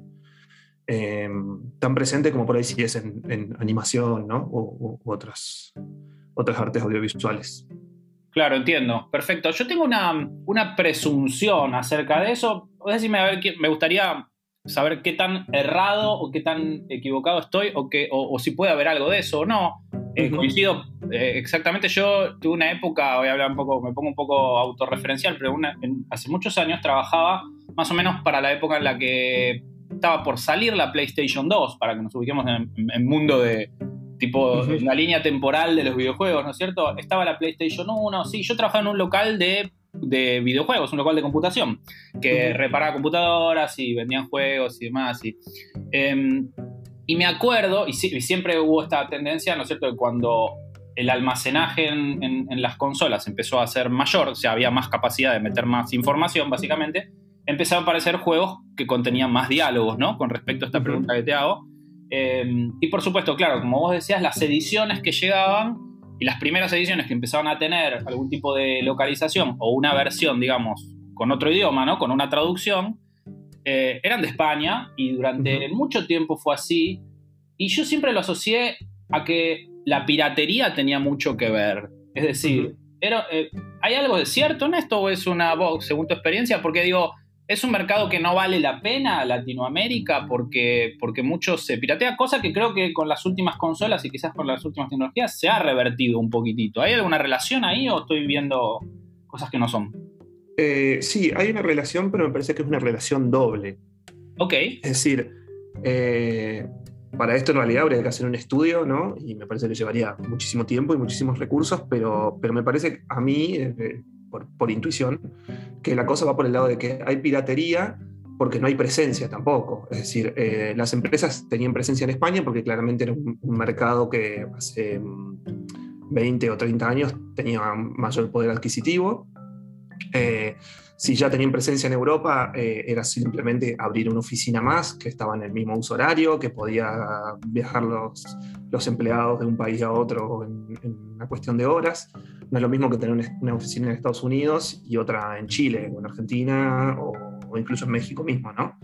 tan presente como por ahí sí es en, animación ¿no? o, otras, otras artes audiovisuales. Claro, entiendo. Perfecto. Yo tengo una, presunción acerca de eso. Decime, a ver, me gustaría saber qué tan errado o qué tan equivocado estoy o, que, o, si puede haber algo de eso o no. Eh, coincido eh, exactamente. Yo tuve una época, voy a hablar un poco, me pongo un poco autorreferencial, pero hace muchos años trabajaba más o menos para la época en la que estaba por salir la PlayStation 2, para que nos ubiquemos en el mundo de, tipo la línea temporal de los videojuegos, ¿no es cierto? Estaba la PlayStation 1, sí, yo trabajaba en un local de, videojuegos, un local de computación, que reparaba computadoras y vendían juegos y demás. Y, em, y me acuerdo, y, siempre hubo esta tendencia, ¿no es cierto?, que cuando el almacenaje en, las consolas empezó a ser mayor, o sea, había más capacidad de meter más información, básicamente, empezaron a aparecer juegos que contenían más diálogos, ¿no? Con respecto a esta pregunta que te hago. Em, y por supuesto, claro, como vos decías, las ediciones que llegaban y las primeras ediciones que empezaban a tener algún tipo de localización o una versión, digamos, con otro idioma, ¿no? Con una traducción, eh, eran de España y durante mucho tiempo fue así. Y yo siempre lo asocié a que la piratería tenía mucho que ver. Es decir, eh, ¿hay algo de cierto en esto o es una voz, según tu experiencia? Porque digo, es un mercado que no vale la pena Latinoamérica porque, porque mucho se piratea, cosa que creo que con las últimas consolas y quizás con las últimas tecnologías se ha revertido un poquitito. ¿Hay alguna relación ahí o estoy viendo cosas que no son? Eh, sí, hay una relación, pero me parece que es una relación doble. Ok. Es decir, eh, para esto en realidad habría que hacer un estudio, ¿no? Y me parece que llevaría muchísimo tiempo y muchísimos recursos, pero, pero me parece a mí, eh, por, intuición, que la cosa va por el lado de que hay piratería porque no hay presencia tampoco. Es decir, eh, las empresas tenían presencia en España porque claramente era un, mercado que hace 20 mm, o 30 años tenía mayor poder adquisitivo Eh, si ya tenían presencia en Europa, eh, era simplemente abrir una oficina más que estaba en el mismo uso horario, que podía viajar los, los empleados de un país a otro en, una cuestión de horas. No es lo mismo que tener una, oficina en Estados Unidos y otra en Chile o en Argentina o, incluso en México mismo, ¿no?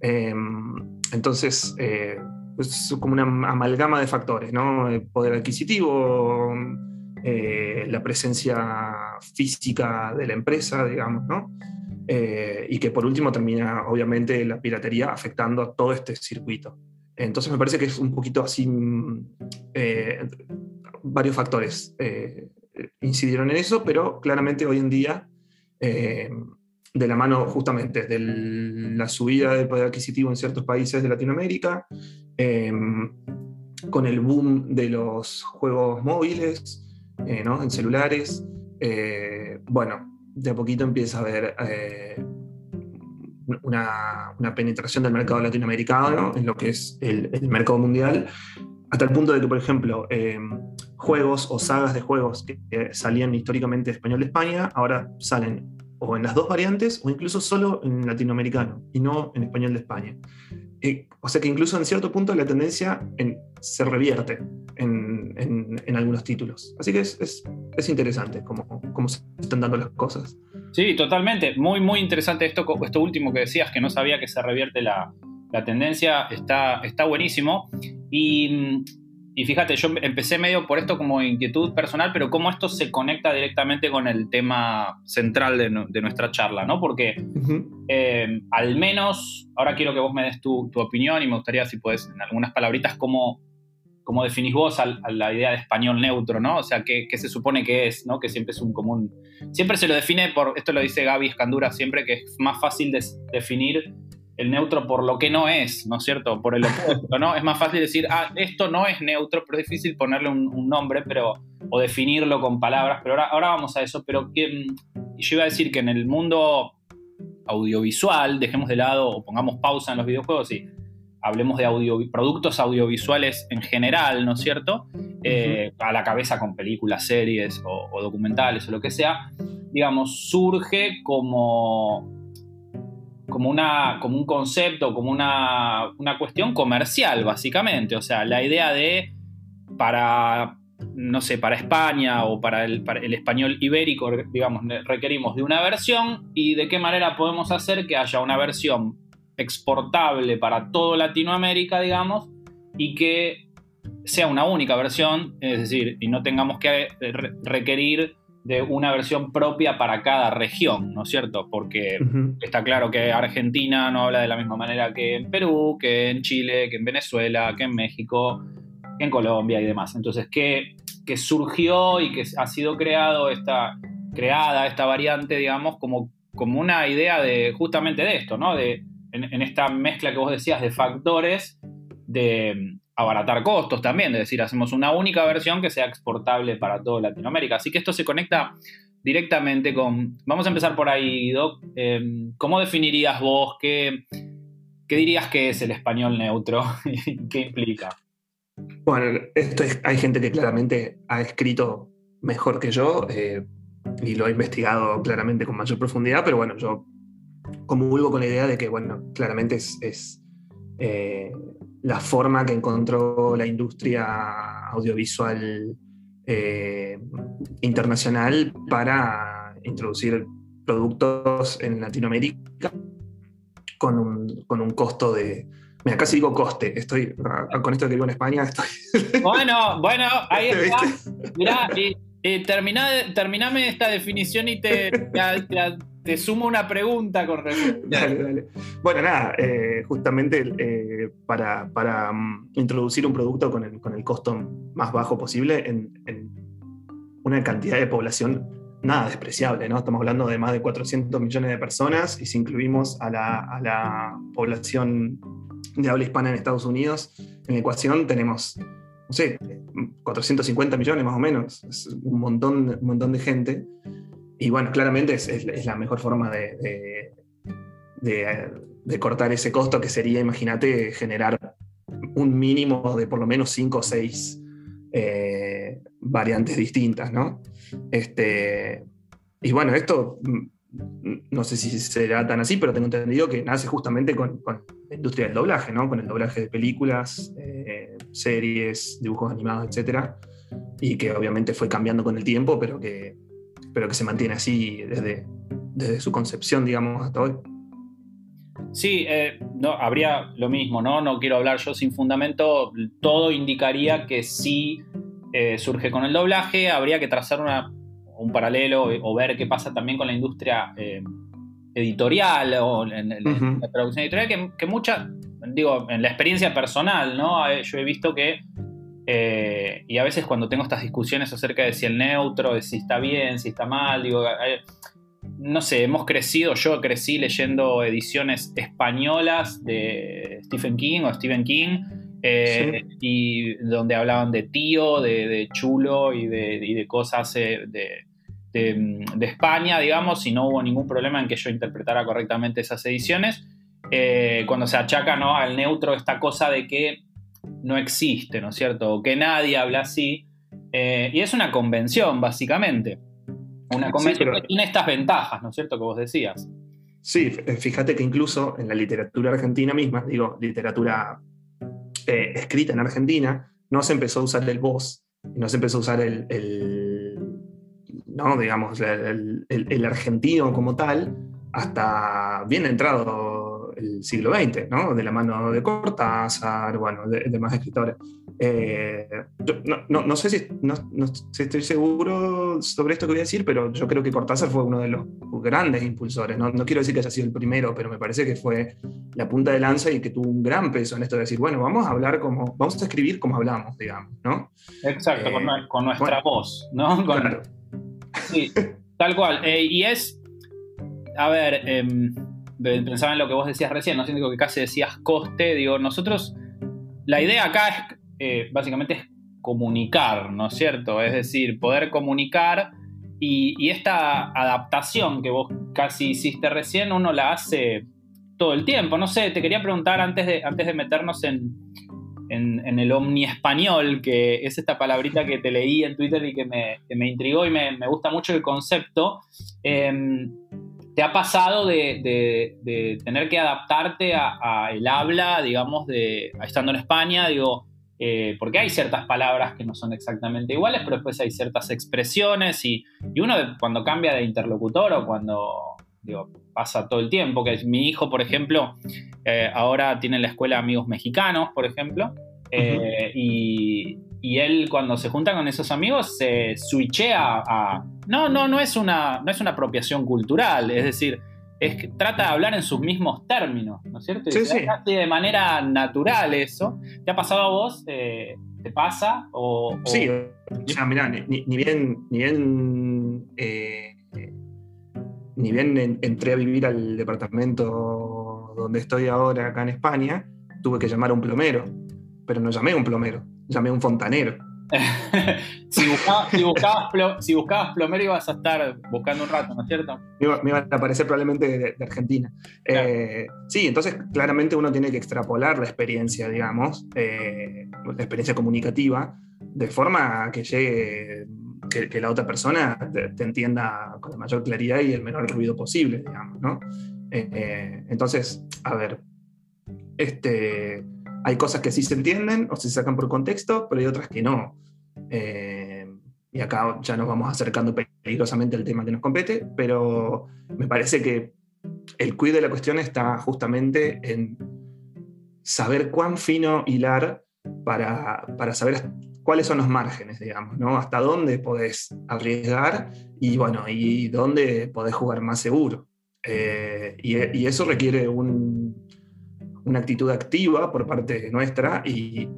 Em, entonces, eh, es como una amalgama de factores, ¿no? El poder adquisitivo, eh, la presencia física de la empresa, digamos, ¿no? Eh, y que por último termina, obviamente, la piratería afectando a todo este circuito. Entonces me parece que es un poquito así, mm, eh, varios factores incidieron en eso, pero claramente hoy en día, de la mano justamente de la subida del poder adquisitivo en ciertos países de Latinoamérica, con el boom de los juegos móviles, eh, en celulares. Eh, bueno, de a poquito empieza a haber eh, una, penetración del mercado latinoamericano en lo que es el, mercado mundial, hasta el punto de que, por ejemplo, juegos o sagas de juegos que salían históricamente de español de España, ahora salen o en las dos variantes o incluso solo en latinoamericano y no en español de España. o sea que incluso en cierto punto la tendencia se revierte en, algunos títulos. Así que es, interesante cómo, cómo, se están dando las cosas. Sí, totalmente. Muy, muy interesante esto, esto último que decías, que no sabía que se revierte la, tendencia. Está, está buenísimo. Y, fíjate, yo empecé medio por esto como inquietud personal, pero cómo esto se conecta directamente con el tema central de, nuestra charla, ¿no? Porque eh, al menos, ahora quiero que vos me des tu, tu, opinión y me gustaría, si puedes, en algunas palabritas, cómo, como definís vos la idea de español neutro, ¿no? O sea, ¿qué, se supone que es, ¿no? Que siempre es un común... Siempre se lo define por, esto lo dice Gaby Escandura siempre, que es más fácil de definir el neutro por lo que no es, ¿no es cierto? Por el opuesto, ¿no? Es más fácil decir, ah, esto no es neutro, pero es difícil ponerle un, nombre, pero, o definirlo con palabras, pero ahora, vamos a eso, pero yo iba a decir que en el mundo audiovisual, dejemos de lado o pongamos pausa en los videojuegos y hablemos de audio, productos audiovisuales en general, ¿no es cierto? Eh, a la cabeza con películas, series o, documentales o lo que sea, digamos, surge como, como, una, como un concepto, como una, cuestión comercial, básicamente. O sea, la idea de para, no sé, para España o para el, para el español ibérico, digamos, requerimos de una versión y de qué manera podemos hacer que haya una versión exportable para todo Latinoamérica, digamos, y que sea una única versión, es decir, y no tengamos que requerir de una versión propia para cada región, ¿no es cierto? Porque está claro que Argentina no habla de la misma manera que en Perú, que en Chile, que en Venezuela, que en México, que en Colombia y demás. Entonces, que, que surgió y que ha sido creado esta, creada esta variante, digamos, como, como una idea de justamente de esto, ¿no? De, en, esta mezcla que vos decías de factores de mm, abaratar costos también, es decir, hacemos una única versión que sea exportable para toda Latinoamérica. Así que esto se conecta directamente con... Vamos a empezar por ahí, Doc. Em, ¿Cómo definirías vos qué, qué dirías que es el español neutro y qué implica? Bueno, esto hay gente que claramente ha escrito mejor que yo eh, y lo ha investigado claramente con mayor profundidad, pero bueno, yo comulgo con la idea de que, bueno, claramente es, eh, la forma que encontró la industria audiovisual eh, internacional para introducir productos en Latinoamérica con un, costo de, Mira, casi digo coste. Estoy con esto que vivo en España. Estoy... Bueno, bueno, ahí está. Mirá, eh, terminame esta definición y te, te sumo una pregunta con respecto. Dale, dale. Bueno, nada, eh, justamente eh, para, mm, introducir un producto con el, con el, costo más bajo posible en, una cantidad de población nada despreciable, ¿no? Estamos hablando de más de 400 millones de personas y si incluimos a la, a la población de habla hispana en Estados Unidos, en la ecuación tenemos, no sé, 450 millones más o menos, es un montón, un montón de gente. Y bueno, claramente es, la mejor forma de, de, cortar ese costo, que sería, imagínate, generar un mínimo de por lo menos 5 o 6 eh, variantes distintas, ¿no? Este, y bueno, esto mm, no sé si será tan así, pero tengo entendido que nace justamente con, la industria del doblaje, ¿no? Con el doblaje de películas, eh, series, dibujos animados, etc. Y que obviamente fue cambiando con el tiempo, pero que, pero que se mantiene así desde, desde su concepción, digamos, hasta hoy. Sí, eh, no, habría lo mismo, ¿no? No quiero hablar yo sin fundamento. Todo indicaría que sí eh, surge con el doblaje. Habría que trazar un paralelo o ver qué pasa también con la industria eh, editorial o en, la traducción editorial, que, que mucha, digo, en la experiencia personal, ¿no? Yo he visto que y a veces cuando tengo estas discusiones acerca de si el neutro, de si está bien, si está mal, digo, no sé, hemos crecido, yo crecí leyendo ediciones españolas de Stephen King o Stephen King, eh, y donde hablaban de tío, de, chulo y de, cosas eh, de, España, digamos, y no hubo ningún problema en que yo interpretara correctamente esas ediciones. Eh, cuando se achaca ¿no? al neutro esta cosa de que no existe, ¿no es cierto? O que nadie habla así. y es una convención, básicamente. Una convención que tiene estas ventajas, ¿no es cierto? Que vos decías. Sí, eh, fíjate que incluso en la literatura argentina misma, digo, literatura eh, escrita en Argentina, no se empezó a usar el vos, no se empezó a usar el, no, digamos, el, el, argentino como tal, hasta bien entrado el siglo XX, ¿no? De la mano de Cortázar, bueno, de, de más escritores. Eh, no, sé si, no, estoy seguro sobre esto que voy a decir, pero yo creo que Cortázar fue uno de los grandes impulsores. No, quiero decir que haya sido el primero, pero me parece que fue la punta de lanza y que tuvo un gran peso en esto de decir, bueno, vamos a hablar como, vamos a escribir como hablamos, digamos, ¿no? Exacto, con, eh, nuestra voz, ¿no? claro. Sí, tal cual. Eh, y es, a ver, em, pensaba en lo que vos decías recién, no siento que casi decías coste, digo, nosotros, la idea acá es eh, básicamente es comunicar, ¿no es cierto? Es decir, poder comunicar y, esta adaptación que vos casi hiciste recién, uno la hace todo el tiempo. No sé, te quería preguntar antes de, antes de meternos en, en, el omni español, que es esta palabrita que te leí en Twitter y que me, intrigó y me, gusta mucho el concepto. Em, ¿Te ha pasado de, tener que adaptarte a, el habla, digamos, de estando en España? Digo, eh, porque hay ciertas palabras que no son exactamente iguales, pero después hay ciertas expresiones y, uno cuando cambia de interlocutor o cuando pasa todo el tiempo, que mi hijo, por ejemplo, eh, ahora tiene en la escuela amigos mexicanos, por ejemplo, eh, y, él cuando se junta con esos amigos se switchea a... No, no, no es una, no es una apropiación cultural, es decir, es que trata de hablar en sus mismos términos, ¿no es cierto? sí, sí. de manera natural eso. ¿Te ha pasado a vos? Eh, ¿Te pasa? O, Sí, o sea, mirá, ni, bien, ni bien, eh, ni bien entré a vivir al departamento donde estoy ahora, acá en España, tuve que llamar a un plomero, pero no llamé a un plomero, llamé a un fontanero. si, buscabas, plomero ibas a estar buscando un rato, ¿no es cierto? Me, iba, a aparecer probablemente de, Argentina. Eh, sí, entonces claramente uno tiene que extrapolar la experiencia, digamos, eh, la experiencia comunicativa, de forma que llegue, que, la otra persona te, entienda con la mayor claridad y el menor ruido posible, digamos, ¿no? Eh, entonces, a ver, este hay cosas que sí se entienden o se sacan por contexto, pero hay otras que no. Eh, y acá ya nos vamos acercando peligrosamente al tema que nos compete, pero me parece que el cuid de la cuestión está justamente en saber cuán fino hilar para, para saber cuáles son los márgenes, digamos, ¿no? Hasta dónde podés arriesgar y, bueno, y dónde podés jugar más seguro. Eh, y, y, eso requiere un, una actitud activa por parte nuestra y,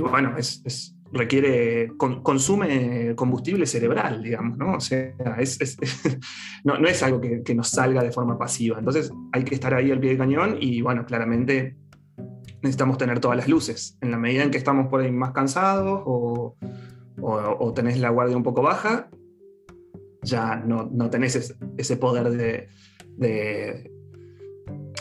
bueno, es, requiere, consume combustible cerebral, digamos, ¿no? O sea, es, no, no, es algo que, que, nos salga de forma pasiva. Entonces hay que estar ahí al pie del cañón y bueno, claramente necesitamos tener todas las luces. En la medida en que estamos por ahí más cansados o, o, tenés la guardia un poco baja, ya no, no tenés ese, poder de, de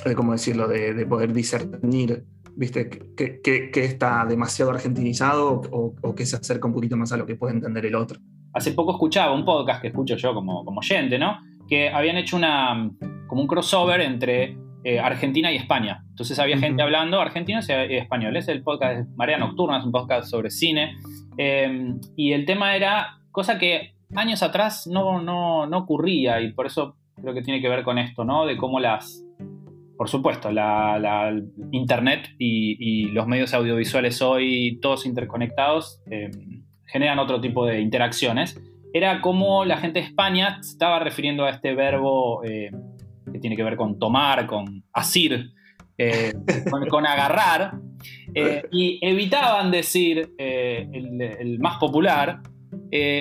de cómo decirlo, de, poder discernir, ¿viste? Que, está demasiado argentinizado o, que se acerca un poquito más a lo que puede entender el otro. Hace poco escuchaba un podcast que escucho yo como, como oyente, ¿no? que habían hecho una, como un crossover entre eh, Argentina y España. Entonces había gente hablando argentinos y españoles. El podcast de Marea Nocturna es un podcast sobre cine. Em, y el tema era cosa que años atrás no, no, no ocurría y por eso creo que tiene que ver con esto, ¿no? De cómo las, por supuesto, la, Internet y, los medios audiovisuales hoy, todos interconectados, em, generan otro tipo de interacciones. Era como la gente de España estaba refiriendo a este verbo eh, que tiene que ver con tomar, con asir, eh, con, agarrar, eh, y evitaban decir el, más popular,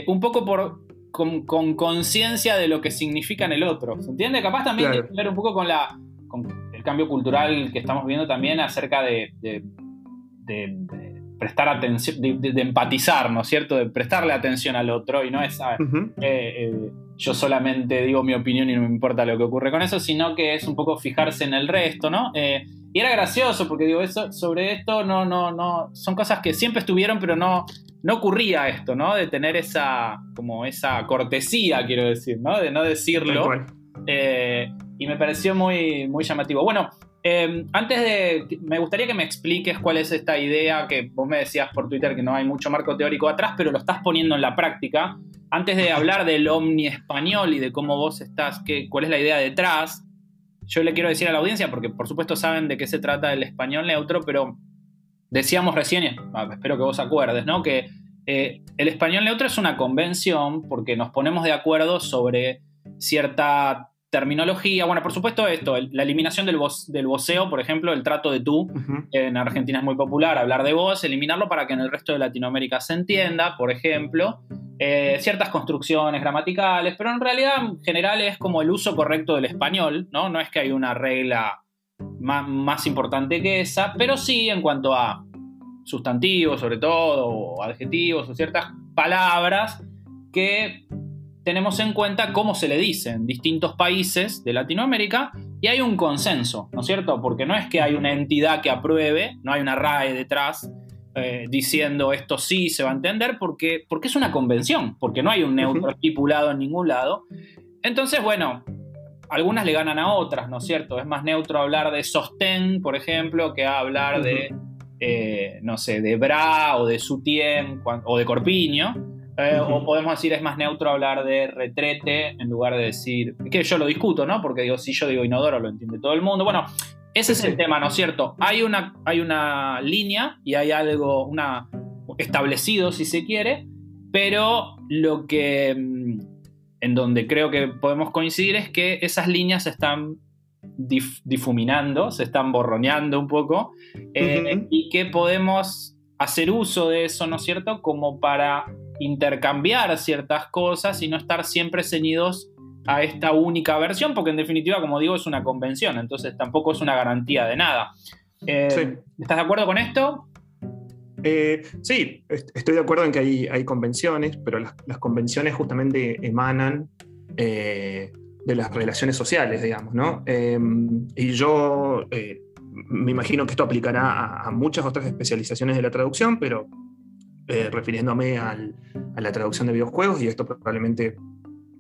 un poco por con conciencia de lo que significa en el otro. ¿Se entiende? Capaz también tiene que ver un poco con, la, con el cambio cultural que estamos viendo también acerca de, de, prestar atención, de, empatizar, ¿no es cierto? De prestarle atención al otro y no es ah, eh, eh, yo solamente digo mi opinión y no me importa lo que ocurre con eso, sino que es un poco fijarse en el resto, ¿no? Eh, y era gracioso porque digo, eso, sobre esto no, no, no, son cosas que siempre estuvieron, pero no, no ocurría esto, ¿no? De tener esa, como esa cortesía, quiero decir, ¿no? De no decirlo. y me pareció muy, muy llamativo. Bueno, Em, antes de. Me gustaría que me expliques cuál es esta idea que vos me decías por Twitter que no hay mucho marco teórico atrás, pero lo estás poniendo en la práctica. Antes de hablar del omni español y de cómo vos estás, qué, cuál es la idea detrás, yo le quiero decir a la audiencia, porque por supuesto saben de qué se trata el español neutro, pero decíamos recién, ah, espero que vos acuerdes, ¿no? Que eh, el español neutro es una convención porque nos ponemos de acuerdo sobre cierta terminología. Bueno, por supuesto esto, la eliminación del, del voceo, por ejemplo, el trato de tú. En Argentina es muy popular hablar de vos, eliminarlo para que en el resto de Latinoamérica se entienda, por ejemplo. Eh, ciertas construcciones gramaticales, pero en realidad en general es como el uso correcto del español, ¿no? No es que hay una regla más, más importante que esa, pero sí en cuanto a sustantivos sobre todo, o adjetivos, o ciertas palabras que tenemos en cuenta cómo se le dice en distintos países de Latinoamérica y hay un consenso, ¿no es cierto? Porque no es que hay una entidad que apruebe, no hay una RAE detrás eh, diciendo esto sí se va a entender, porque, porque es una convención, porque no hay un neutro estipulado en ningún lado. Entonces, bueno, algunas le ganan a otras, ¿no es cierto? Es más neutro hablar de sostén, por ejemplo, que hablar de, eh, no sé, de bra o de sutien o de corpiño. Eh, o podemos decir, es más neutro hablar de retrete en lugar de decir. Que yo lo discuto, ¿no? Porque digo, si yo digo inodoro, lo entiende todo el mundo. Bueno, ese es el tema, ¿no es cierto? Hay una, hay una línea y hay algo una, establecido, si se quiere, pero lo que. Mm, en donde creo que podemos coincidir es que esas líneas se están difuminando, se están borroneando un poco, eh, y que podemos hacer uso de eso, ¿no es cierto? Como para intercambiar ciertas cosas y no estar siempre ceñidos a esta única versión, porque en definitiva, como digo, es una convención, entonces tampoco es una garantía de nada. Eh, ¿Estás de acuerdo con esto? Eh, sí, estoy de acuerdo en que hay, hay convenciones, pero las, convenciones justamente emanan eh, de las relaciones sociales, digamos, ¿no? y yo me imagino que esto aplicará a, muchas otras especializaciones de la traducción, pero eh, refiriéndome a la traducción de videojuegos, y esto probablemente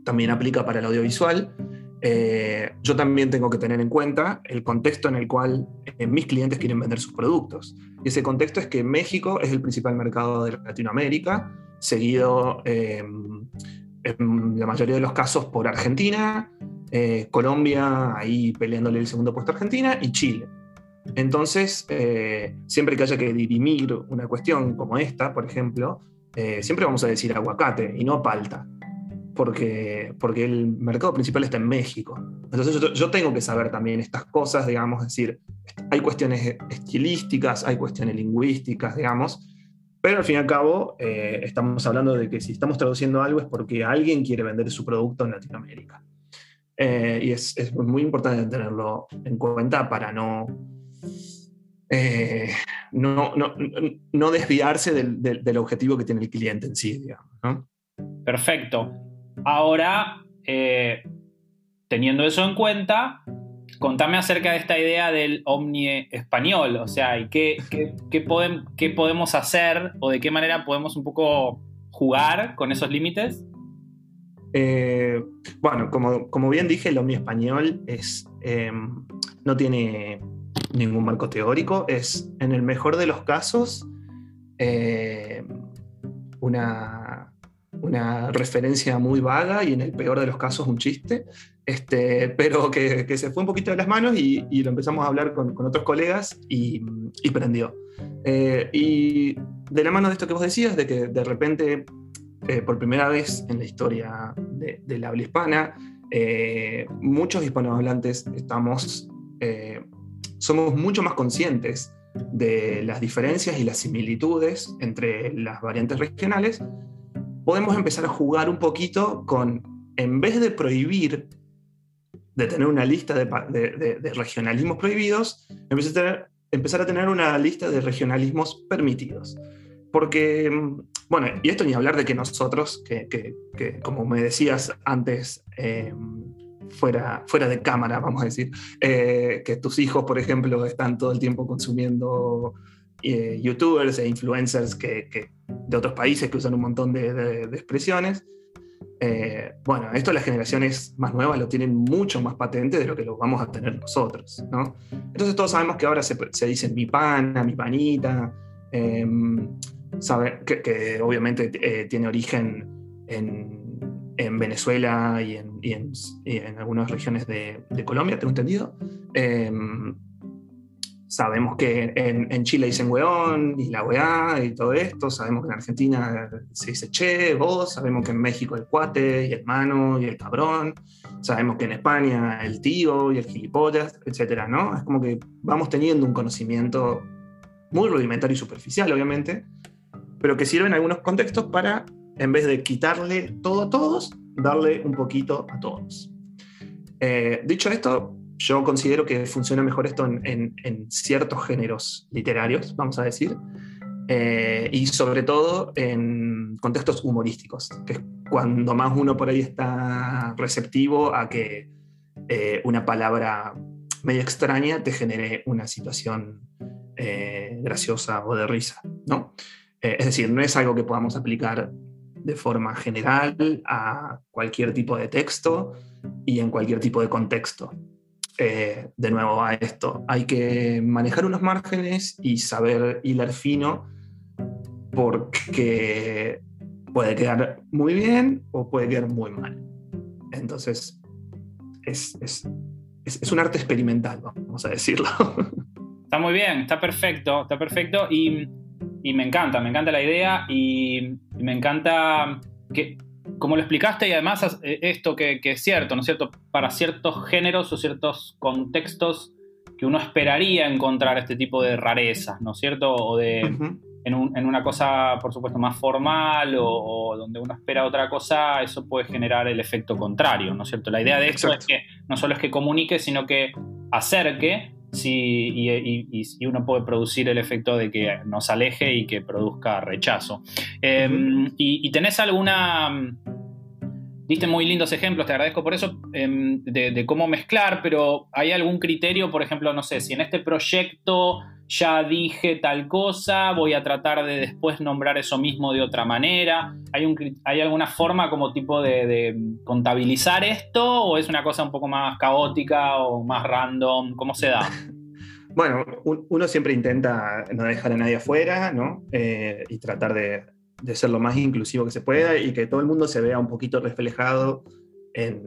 también aplica para el audiovisual, eh, yo también tengo que tener en cuenta el contexto en el cual eh, mis clientes quieren vender sus productos. Y ese contexto es que México es el principal mercado de Latinoamérica, seguido en la mayoría de los casos por Argentina, Colombia ahí peleándole el segundo puesto a Argentina y Chile. Entonces, eh, siempre que haya que dirimir una cuestión como esta, por ejemplo, eh, siempre vamos a decir aguacate y no palta, porque, porque el mercado principal está en México. Entonces yo, tengo que saber también estas cosas, digamos, decir, hay cuestiones estilísticas, hay cuestiones lingüísticas, digamos, pero al fin y al cabo eh, estamos hablando de que si estamos traduciendo algo es porque alguien quiere vender su producto en Latinoamérica. y es, es muy importante tenerlo en cuenta para no eh, no, no, desviarse del, objetivo que tiene el cliente en sí, digamos. Perfecto. Ahora, eh, teniendo eso en cuenta, contame acerca de esta idea del omni español, o sea, qué, qué, podemos hacer o de qué manera podemos un poco jugar con esos límites? Eh, bueno, como, como, bien dije, el Omni Español es, em, no tiene ningún marco teórico, es en el mejor de los casos em, una, una referencia muy vaga y en el peor de los casos un chiste, este, pero que, que se fue un poquito de las manos y, lo empezamos a hablar con, con otros colegas y, y prendió. Eh, y de la mano de esto que vos decías, de que de repente, eh, por primera vez en la historia de, de la habla hispana, eh, muchos hispanohablantes estamos, somos mucho más conscientes de las diferencias y las similitudes entre las variantes regionales, podemos empezar a jugar un poquito con, en vez de prohibir, de tener una lista de, regionalismos prohibidos, empezar a, tener, una lista de regionalismos permitidos. Porque, bueno, y esto ni hablar de que nosotros, que como me decías antes, eh, fuera, fuera de cámara, vamos a decir, eh, que tus hijos, por ejemplo, están todo el tiempo consumiendo eh, youtubers e influencers que, que, de otros países que usan un montón de, de, de expresiones. Eh, bueno, esto las generaciones más nuevas lo tienen mucho más patente de lo que lo vamos a tener nosotros, ¿no? Entonces todos sabemos que ahora se, se dicen mi pana, mi panita, eh, sabe, que, que, obviamente eh, tiene origen en, en Venezuela y en, y, en, y en, algunas regiones de, de Colombia, tengo entendido. Em, Sabemos que en, en, Chile dicen weón y la weá y todo esto. Sabemos que en Argentina se dice che, vos. Sabemos que en México el cuate y el mano y el cabrón. Sabemos que en España el tío y el gilipollas, etcétera, ¿no? Es como que vamos teniendo un conocimiento muy rudimentario y superficial, obviamente, pero que sirve en algunos contextos para, en vez de quitarle todo a todos, darle un poquito a todos. Eh, dicho esto, yo considero que funciona mejor esto en, en, en ciertos géneros literarios, vamos a decir, eh, y sobre todo en contextos humorísticos, que es cuando más uno por ahí está receptivo a que eh, una palabra medio extraña te genere una situación eh, graciosa o de risa, ¿no? Eh, es decir, no es algo que podamos aplicar de forma general a cualquier tipo de texto y en cualquier tipo de contexto eh, de nuevo a esto. Hay que manejar unos márgenes y saber hilar fino porque puede quedar muy bien o puede quedar muy mal. Entonces, es, es, es, un arte experimental, vamos a decirlo. Está muy bien, está perfecto, está perfecto y me encanta, me encanta la idea y, y me encanta que como lo explicaste, y además eh, esto que, que, es cierto, ¿no es cierto? Para ciertos géneros o ciertos contextos que uno esperaría encontrar este tipo de rarezas, ¿no es cierto? O de, uh -huh. en, un, en, una cosa, por supuesto, más formal o, o, donde uno espera otra cosa, eso puede generar el efecto contrario, ¿no es cierto? La idea de esto Exacto. es que no solo es que comunique, sino que acerque sí, y, y, y, uno puede producir el efecto de que nos aleje y que produzca rechazo. Eh, uh -huh. y, y, tenés alguna... Diste muy lindos ejemplos, te agradezco por eso, eh, de, de, cómo mezclar, pero ¿hay algún criterio, por ejemplo, no sé, si en este proyecto ya dije tal cosa, voy a tratar de después nombrar eso mismo de otra manera? ¿Hay, un, hay alguna forma como tipo de, contabilizar esto o es una cosa un poco más caótica o más random? ¿Cómo se da? Bueno, uno siempre intenta no dejar a nadie afuera, ¿no? Eh, y tratar de, ser lo más inclusivo que se pueda y que todo el mundo se vea un poquito reflejado en,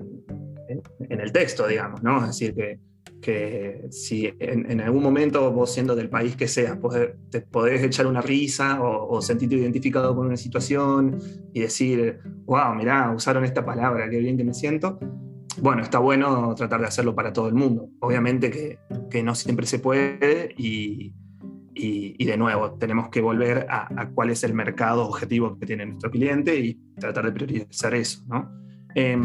en, en el texto, digamos, ¿no? Es decir, que, que si en, algún momento vos siendo del país que sea, podés, te podés echar una risa o, o, sentirte identificado con una situación y decir, wow, mirá, usaron esta palabra, qué bien que me siento bueno, está bueno tratar de hacerlo para todo el mundo. Obviamente que, que no siempre se puede y, y, y, de nuevo, tenemos que volver a, a, cuál es el mercado objetivo que tiene nuestro cliente y tratar de priorizar eso, ¿no? Eh,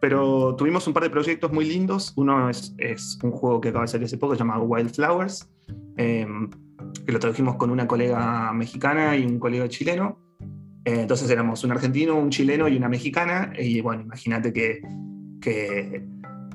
pero tuvimos un par de proyectos muy lindos. Uno es, es, un juego que acaba de salir hace poco, se llama Wildflowers, eh, que lo tradujimos con una colega mexicana y un colega chileno. Eh, entonces éramos un argentino, un chileno y una mexicana. Y bueno, imagínate que que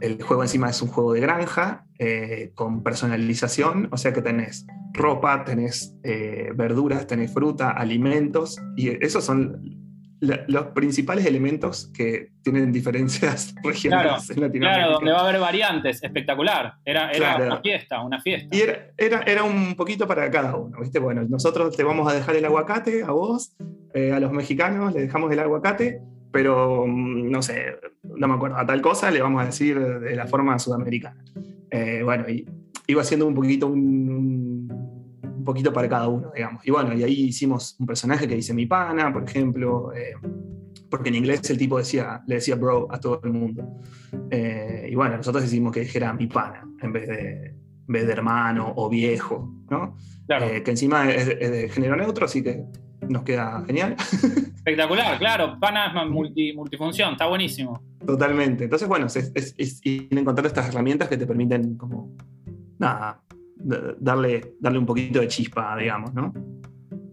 el juego encima es un juego de granja eh, con personalización, o sea que tenés ropa, tenés eh, verduras, tenés fruta, alimentos, y esos son los principales elementos que tienen diferencias regionales en Latinoamérica. Claro, donde va a haber variantes, espectacular. Era, una fiesta, una fiesta. Y era, era, un poquito para cada uno, ¿viste? Bueno, nosotros te vamos a dejar el aguacate a vos, eh, a los mexicanos le dejamos el aguacate, pero mm, no sé, no me acuerdo, a tal cosa le vamos a decir de la forma sudamericana. Eh, bueno, y iba siendo un poquito un, un, poquito para cada uno, digamos. Y bueno, y ahí hicimos un personaje que dice mi pana, por ejemplo, eh, porque en inglés el tipo decía, le decía bro a todo el mundo. Eh, y bueno, nosotros decimos que dijera mi pana en vez de, en vez de hermano o viejo, ¿no? Claro. que encima es, de género neutro, así que nos queda genial. Espectacular, claro. Pana es multi, multifunción, está buenísimo. Totalmente. Entonces, bueno, es, es, encontrar estas herramientas que te permiten como nada, darle, darle un poquito de chispa, digamos, ¿no?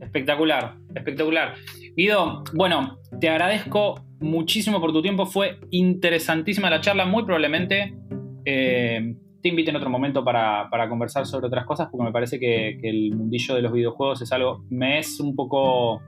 Espectacular, espectacular. Guido, bueno, te agradezco muchísimo por tu tiempo, fue interesantísima la charla, muy probablemente eh, te invite en otro momento para, conversar sobre otras cosas, porque me parece que, el mundillo de los videojuegos es algo, me es un poco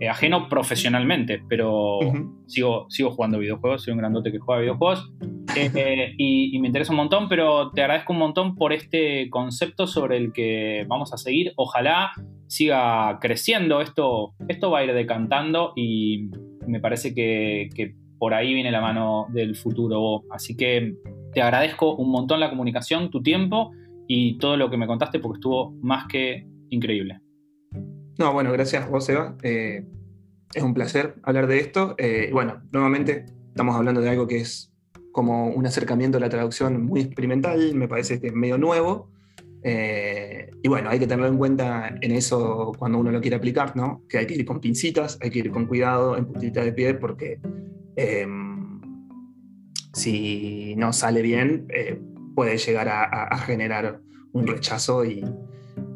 eh, ajeno profesionalmente, pero sigo, sigo jugando videojuegos, soy un grandote que juega videojuegos eh, y, me interesa un montón, pero te agradezco un montón por este concepto sobre el que vamos a seguir. Ojalá siga creciendo, esto, esto va a ir decantando y me parece que, que por ahí viene la mano del futuro. Así que te agradezco un montón la comunicación, tu tiempo y todo lo que me contaste porque estuvo más que increíble. No, bueno, gracias vos, Eva. Eh, es un placer hablar de esto. Eh, bueno, nuevamente estamos hablando de algo que es como un acercamiento a la traducción muy experimental, me parece que medio nuevo. Eh, y bueno, hay que tenerlo en cuenta en eso cuando uno lo quiere aplicar, ¿no? Que hay que ir con pincitas, hay que ir con cuidado, en puntita de pie, porque em, si no sale bien, puede llegar a generar un rechazo y,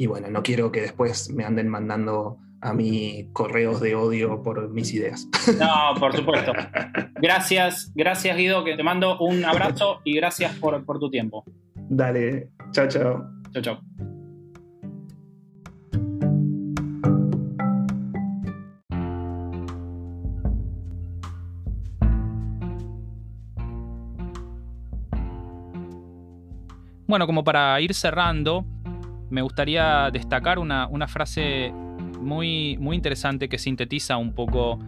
y bueno, no quiero que después me anden mandando a mí correos de odio por mis ideas. No, por supuesto. Gracias, gracias Guido, que te mando un abrazo y gracias por, por tu tiempo. Dale, chao, chao. Chao, chao. Bueno, como para ir cerrando, me gustaría destacar una, frase muy, muy interesante que sintetiza un poco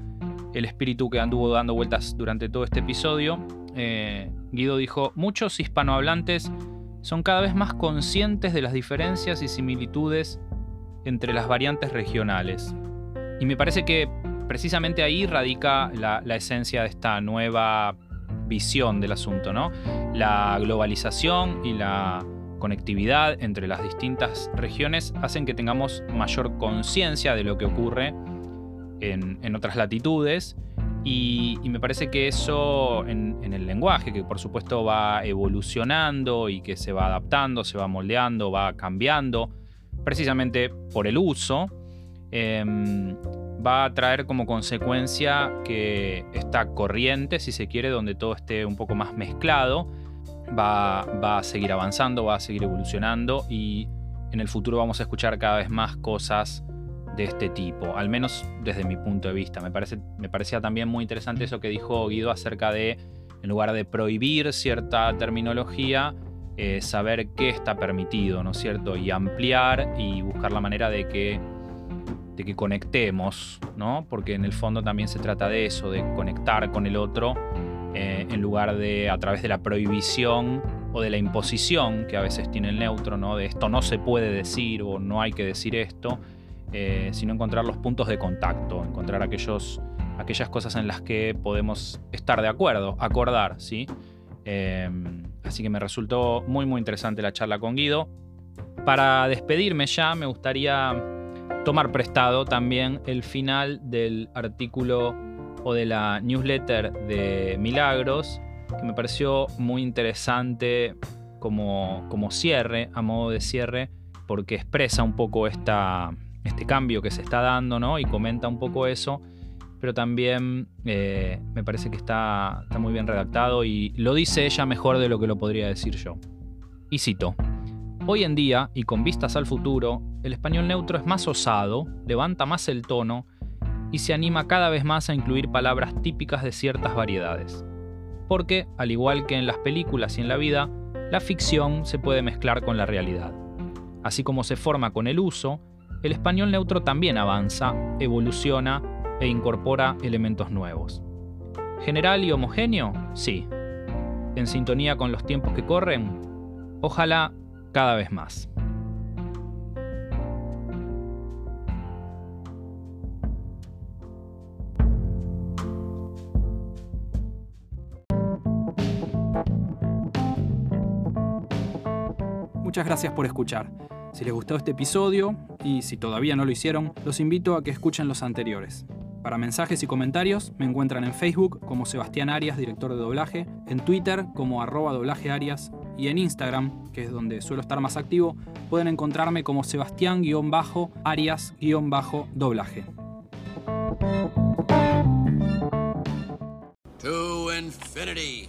el espíritu que anduvo dando vueltas durante todo este episodio. Eh, Guido dijo, muchos hispanohablantes son cada vez más conscientes de las diferencias y similitudes entre las variantes regionales. Y me parece que precisamente ahí radica la, la esencia de esta nueva visión del asunto, ¿no? La globalización y la conectividad entre las distintas regiones hacen que tengamos mayor conciencia de lo que ocurre en, otras latitudes. Y, me parece que eso en, el lenguaje, que por supuesto va evolucionando y que se va adaptando, se va moldeando, va cambiando, precisamente por el uso, em, va a traer como consecuencia que esta corriente, si se quiere, donde todo esté un poco más mezclado, va, a seguir avanzando, va a seguir evolucionando y en el futuro vamos a escuchar cada vez más cosas de este tipo, al menos desde mi punto de vista. Me, parece, me parecía también muy interesante eso que dijo Guido acerca de, en lugar de prohibir cierta terminología, eh, saber qué está permitido, ¿no es cierto? Y ampliar y buscar la manera de que, de que conectemos, ¿no? Porque en el fondo también se trata de eso, de conectar con el otro eh, en lugar de a través de la prohibición o de la imposición que a veces tiene el neutro, ¿no? de esto no se puede decir o no hay que decir esto, eh, sino encontrar los puntos de contacto, encontrar aquellos, aquellas cosas en las que podemos estar de acuerdo, acordar, ¿sí? Eh, así que me resultó muy muy interesante la charla con Guido. Para despedirme ya me gustaría tomar prestado también el final del artículo o de la newsletter de Milagros, que me pareció muy interesante como, como cierre, a modo de cierre, porque expresa un poco esta, este cambio que se está dando, ¿no? Y comenta un poco eso, pero también eh, me parece que está, está muy bien redactado y lo dice ella mejor de lo que lo podría decir yo. Y cito. Hoy en día, y con vistas al futuro, el español neutro es más osado, levanta más el tono y se anima cada vez más a incluir palabras típicas de ciertas variedades. Porque, al igual que en las películas y en la vida, la ficción se puede mezclar con la realidad. Así como se forma con el uso, el español neutro también avanza, evoluciona e incorpora elementos nuevos. ¿General y homogéneo? Sí. ¿En sintonía con los tiempos que corren? Ojalá cada vez más. Muchas gracias por escuchar. Si les gustó este episodio, y si todavía no lo hicieron, los invito a que escuchen los anteriores. Para mensajes y comentarios me encuentran en Facebook como Sebastián Arias, director de doblaje, en Twitter como arroba doblaje Arias y en Instagram, que es donde suelo estar más activo, pueden encontrarme como Sebastián-Arias-doblaje. To infinity.